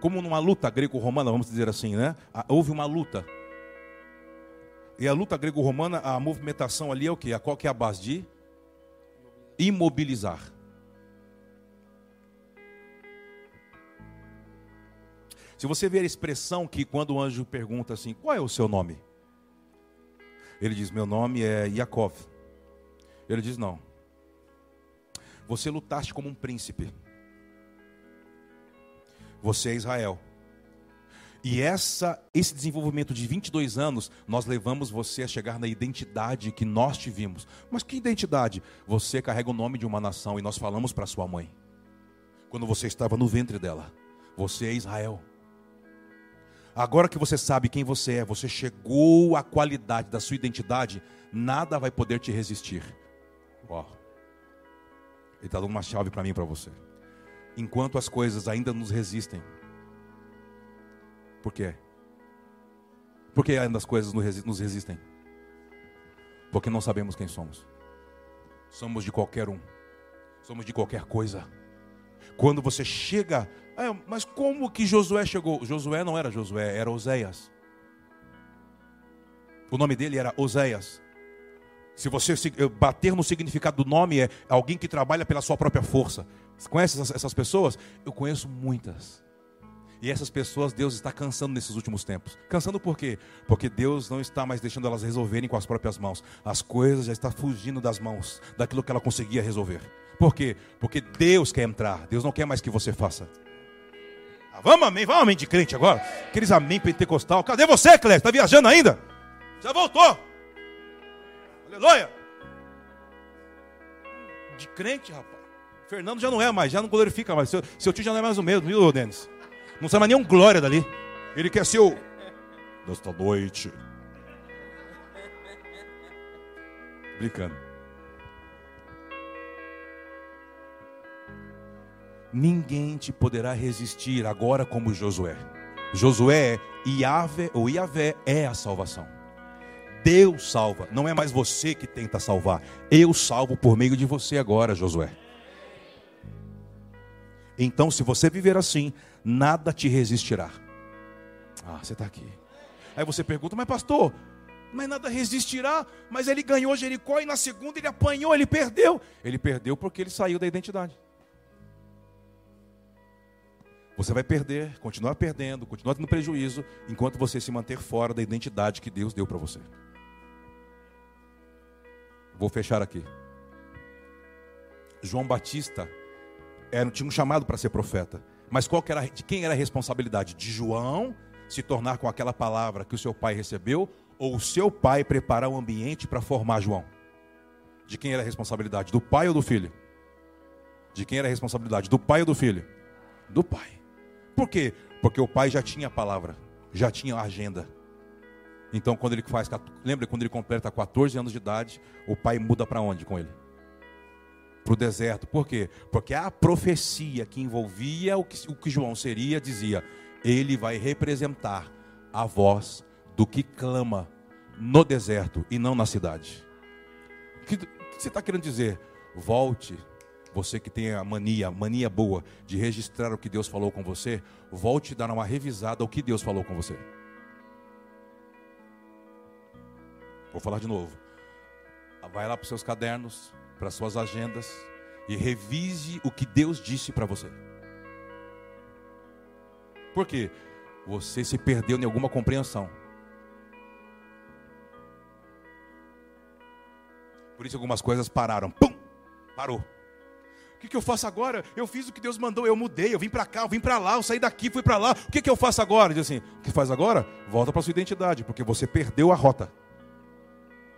como numa luta grego-romana, vamos dizer assim, né? Houve uma luta e a luta grego-romana, a movimentação ali é o que? Qual que é a base de? Imobilizar. Se você ver a expressão que quando o anjo pergunta assim, qual é o seu nome? Ele diz, meu nome é Yaakov. Ele diz, não. Você lutaste como um príncipe. Você é Israel. E essa, esse desenvolvimento de 22 anos, nós levamos você a chegar na identidade que nós tivemos. Mas que identidade? Você carrega o nome de uma nação e nós falamos para sua mãe. Quando você estava no ventre dela, você é Israel. Agora que você sabe quem você é, você chegou à qualidade da sua identidade, nada vai poder te resistir. Ó, ele está dando uma chave para mim para você. Enquanto as coisas ainda nos resistem, por quê? Por que ainda as coisas nos resistem? Porque não sabemos quem somos. Somos de qualquer um. Somos de qualquer coisa. Quando você chega, ah, mas como que Josué chegou? Josué não era Josué, era Oséias. O nome dele era Oséias. Se você bater no significado do nome, é alguém que trabalha pela sua própria força. Você conhece essas pessoas? Eu conheço muitas. E essas pessoas Deus está cansando nesses últimos tempos. Cansando por quê? Porque Deus não está mais deixando elas resolverem com as próprias mãos. As coisas já estão fugindo das mãos, daquilo que ela conseguia resolver. Por quê? Porque Deus quer entrar. Deus não quer mais que você faça. Ah, vamos amém, vamos amém de crente agora. Aqueles amém pentecostal. Cadê você, Cléber? Está viajando ainda? Já voltou. Aleluia. De crente, rapaz. Fernando já não é mais, já não glorifica mais. Seu, seu tio já não é mais o mesmo, viu, Denis? Não sai mais nenhum glória dali. Ele quer ser o desta noite. Brincando. Ninguém te poderá resistir agora como Josué. Josué, Iavé ou Iavé é a salvação. Deus salva, não é mais você que tenta salvar. Eu salvo por meio de você agora, Josué. Então, se você viver assim, nada te resistirá. Ah, você está aqui. Aí você pergunta, mas pastor, mas nada resistirá. Mas ele ganhou Jericó e na segunda ele apanhou, ele perdeu. Ele perdeu porque ele saiu da identidade. Você vai perder, continuar perdendo, continuar tendo prejuízo, enquanto você se manter fora da identidade que Deus deu para você. Vou fechar aqui. João Batista era, tinha um chamado para ser profeta. Mas qual era, de quem era a responsabilidade? De João se tornar com aquela palavra que o seu pai recebeu, ou o seu pai preparar o ambiente para formar João? De quem era a responsabilidade? Do pai ou do filho? De quem era a responsabilidade? Do pai ou do filho? Do pai. Por quê? Porque o pai já tinha a palavra, já tinha a agenda. Então, quando ele faz, lembra quando ele completa 14 anos de idade, o pai muda para onde com ele? Para o deserto. Por quê? Porque a profecia que envolvia o que, o que João seria dizia: ele vai representar a voz do que clama no deserto e não na cidade. O que, você está querendo dizer? Volte, você que tem a mania, mania boa de registrar o que Deus falou com você, volte dar uma revisada ao que Deus falou com você. Vou falar de novo. Vai lá para os seus cadernos, para as suas agendas e revise o que Deus disse para você. Por quê? Você se perdeu em alguma compreensão. Por isso algumas coisas pararam. Pum! Parou. O que, que eu faço agora? Eu fiz o que Deus mandou, eu mudei, eu vim para cá, eu vim para lá, eu saí daqui, fui para lá. O que, que eu faço agora? Diz assim: o que faz agora? Volta para sua identidade, porque você perdeu a rota.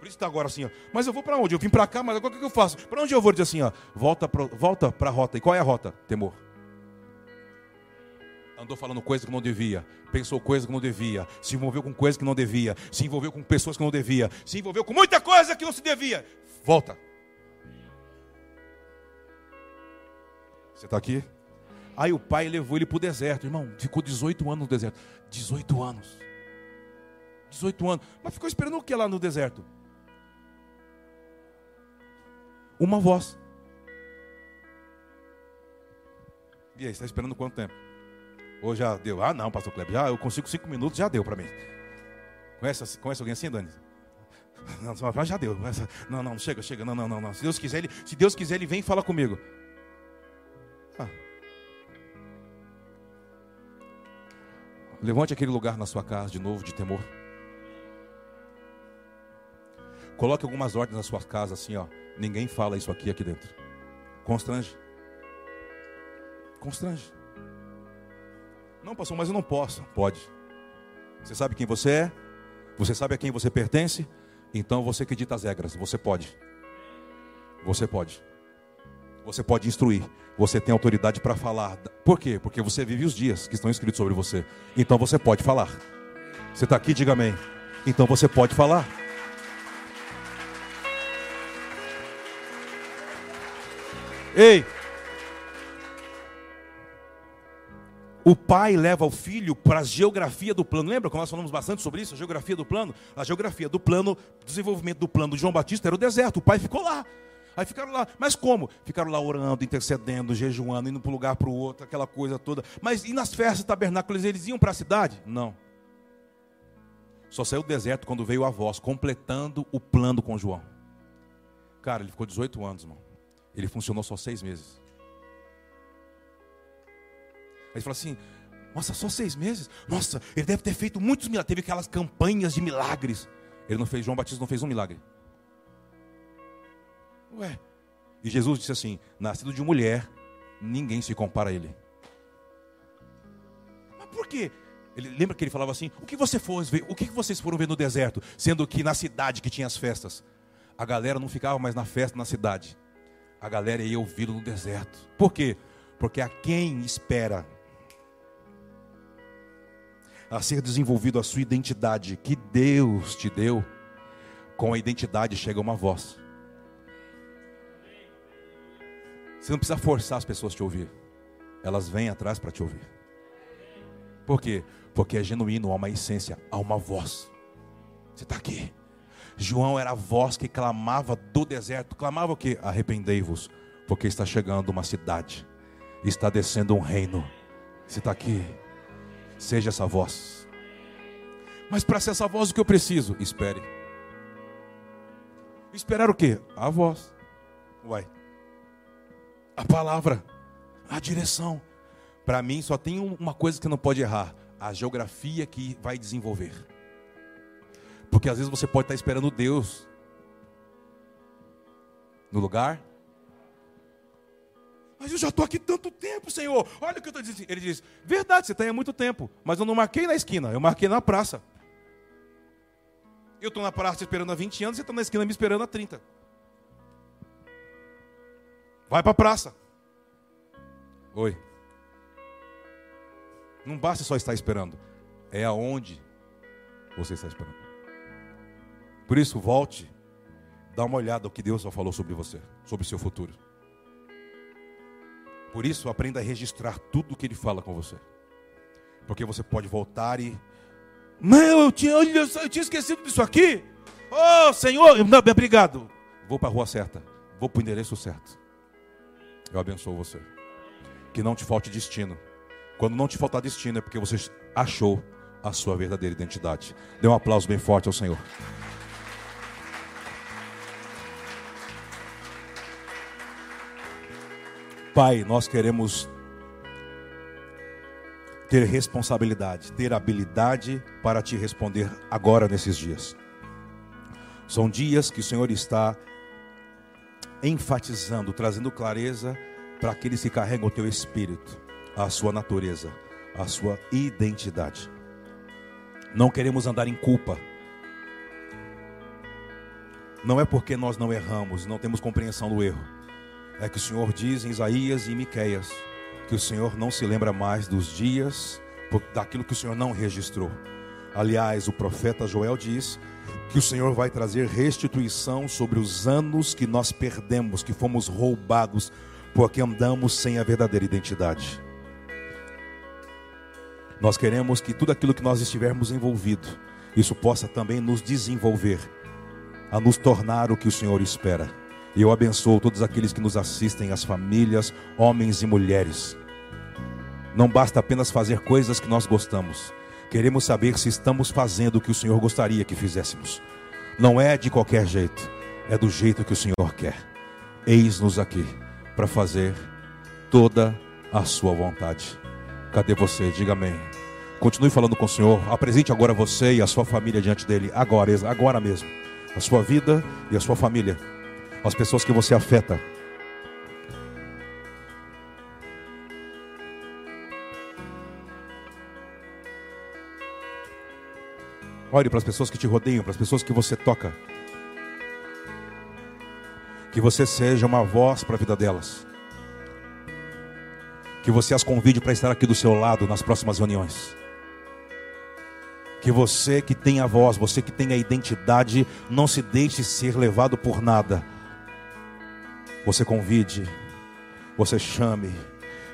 Por isso está agora assim, ó. Mas eu vou para onde? Eu vim para cá, mas agora o que, eu faço? Para onde eu vou? Diz assim, ó. Volta para volta a rota. E qual é a rota? Temor andou falando coisa que não devia, pensou coisa que não devia, se envolveu com coisa que não devia, se envolveu com pessoas que não devia, se envolveu com muita coisa que não se devia. Volta. Você está aqui? Aí o pai levou ele para o deserto, irmão. Ficou 18 anos no deserto. 18 anos. 18 anos. Mas ficou esperando o que lá no deserto? Uma voz. E aí, está esperando quanto tempo? Ou já deu? Ah, não, pastor Kleber, já eu consigo cinco minutos, já deu para mim. Conhece, conhece alguém assim, Dani? Não, já deu. Não, não, chega, chega. Não, não, não, não. Se Deus quiser, ele, se Deus quiser, ele vem e fala comigo. Ah. Levante aquele lugar na sua casa de novo de temor. Coloque algumas ordens na sua casa assim, ó. Ninguém fala isso aqui aqui dentro. Constrange. Constrange. Não, pastor, mas eu não posso. Pode. Você sabe quem você é? Você sabe a quem você pertence? Então você que dita as regras. Você pode. Você pode. Você pode instruir. Você tem autoridade para falar. Por quê? Porque você vive os dias que estão escritos sobre você. Então você pode falar. Você está aqui, diga amém. Então você pode falar. Ei, O pai leva o filho para a geografia do plano. Lembra que nós falamos bastante sobre isso? A geografia do plano? A geografia do plano, desenvolvimento do plano de João Batista era o deserto. O pai ficou lá. Aí ficaram lá. Mas como? Ficaram lá orando, intercedendo, jejuando, indo para um lugar para o outro, aquela coisa toda. Mas e nas festas tabernáculos eles iam para a cidade? Não. Só saiu do deserto quando veio a voz, completando o plano com João. Cara, ele ficou 18 anos, irmão. Ele funcionou só seis meses. Aí ele fala assim: Nossa, só seis meses? Nossa, ele deve ter feito muitos milagres. Teve aquelas campanhas de milagres. Ele não fez, João Batista não fez um milagre. Ué. E Jesus disse assim: Nascido de mulher, ninguém se compara a ele. Mas por quê? Ele lembra que ele falava assim: O que você ver? O que vocês foram ver no deserto? Sendo que na cidade que tinha as festas, a galera não ficava mais na festa na cidade. A galera ia ouvi-lo no deserto. Por quê? Porque a quem espera a ser desenvolvido a sua identidade que Deus te deu, com a identidade chega uma voz. Você não precisa forçar as pessoas a te ouvir. Elas vêm atrás para te ouvir. Por quê? Porque é genuíno, há uma essência, há uma voz. Você está aqui. João era a voz que clamava do deserto. Clamava o quê? Arrependei-vos, porque está chegando uma cidade. Está descendo um reino. Você está aqui. Seja essa voz. Mas para ser essa voz, o que eu preciso? Espere. Esperar o quê? A voz. Uai. A palavra. A direção. Para mim, só tem uma coisa que não pode errar: a geografia que vai desenvolver. Porque às vezes você pode estar esperando Deus no lugar mas eu já estou aqui tanto tempo, Senhor. Olha o que eu estou dizendo. Ele diz: Verdade, você está aí há muito tempo. Mas eu não marquei na esquina, eu marquei na praça. Eu estou na praça esperando há 20 anos, você está na esquina me esperando há 30. Vai para a praça. Oi. Não basta só estar esperando, é aonde você está esperando. Por isso, volte, dá uma olhada no que Deus já falou sobre você, sobre o seu futuro. Por isso, aprenda a registrar tudo o que Ele fala com você. Porque você pode voltar e. Meu, eu tinha, eu tinha esquecido disso aqui. Oh, Senhor, não, obrigado. Vou para a rua certa, vou para o endereço certo. Eu abençoo você. Que não te falte destino. Quando não te faltar destino, é porque você achou a sua verdadeira identidade. Dê um aplauso bem forte ao Senhor. Pai, nós queremos ter responsabilidade, ter habilidade para te responder agora nesses dias. São dias que o Senhor está enfatizando, trazendo clareza para aqueles que carregam o teu espírito, a sua natureza, a sua identidade. Não queremos andar em culpa. Não é porque nós não erramos, não temos compreensão do erro é que o Senhor diz em Isaías e Miqueias que o Senhor não se lembra mais dos dias daquilo que o Senhor não registrou. Aliás, o profeta Joel diz que o Senhor vai trazer restituição sobre os anos que nós perdemos, que fomos roubados, porque andamos sem a verdadeira identidade. Nós queremos que tudo aquilo que nós estivermos envolvido, isso possa também nos desenvolver, a nos tornar o que o Senhor espera. E eu abençoo todos aqueles que nos assistem, as famílias, homens e mulheres. Não basta apenas fazer coisas que nós gostamos. Queremos saber se estamos fazendo o que o Senhor gostaria que fizéssemos. Não é de qualquer jeito, é do jeito que o Senhor quer. Eis-nos aqui para fazer toda a sua vontade. Cadê você? Diga amém. Continue falando com o Senhor. Apresente agora você e a sua família diante dele, agora, agora mesmo. A sua vida e a sua família as pessoas que você afeta. Olhe para as pessoas que te rodeiam, para as pessoas que você toca. Que você seja uma voz para a vida delas. Que você as convide para estar aqui do seu lado nas próximas reuniões. Que você que tem a voz, você que tem a identidade, não se deixe ser levado por nada você convide, você chame,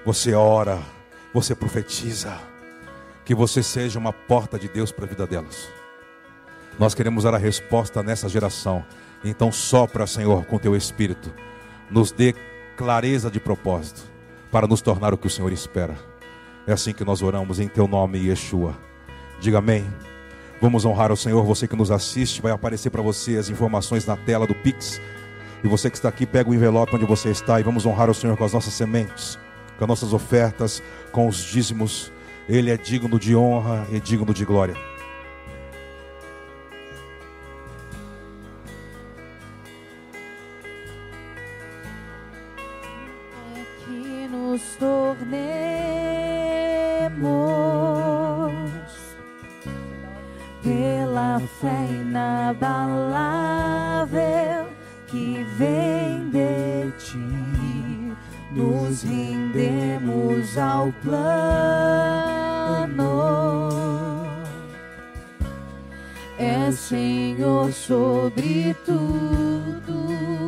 você ora, você profetiza. Que você seja uma porta de Deus para a vida delas. Nós queremos dar a resposta nessa geração. Então sopra, Senhor, com teu espírito. Nos dê clareza de propósito para nos tornar o que o Senhor espera. É assim que nós oramos em teu nome, Yeshua. Diga amém. Vamos honrar o Senhor. Você que nos assiste, vai aparecer para você as informações na tela do Pix e você que está aqui, pega o envelope onde você está e vamos honrar o Senhor com as nossas sementes, com as nossas ofertas, com os dízimos. Ele é digno de honra e digno de glória. É que nos tornemos pela fé inabalável que vem de ti, nos rendemos ao plano. É Senhor sobre tudo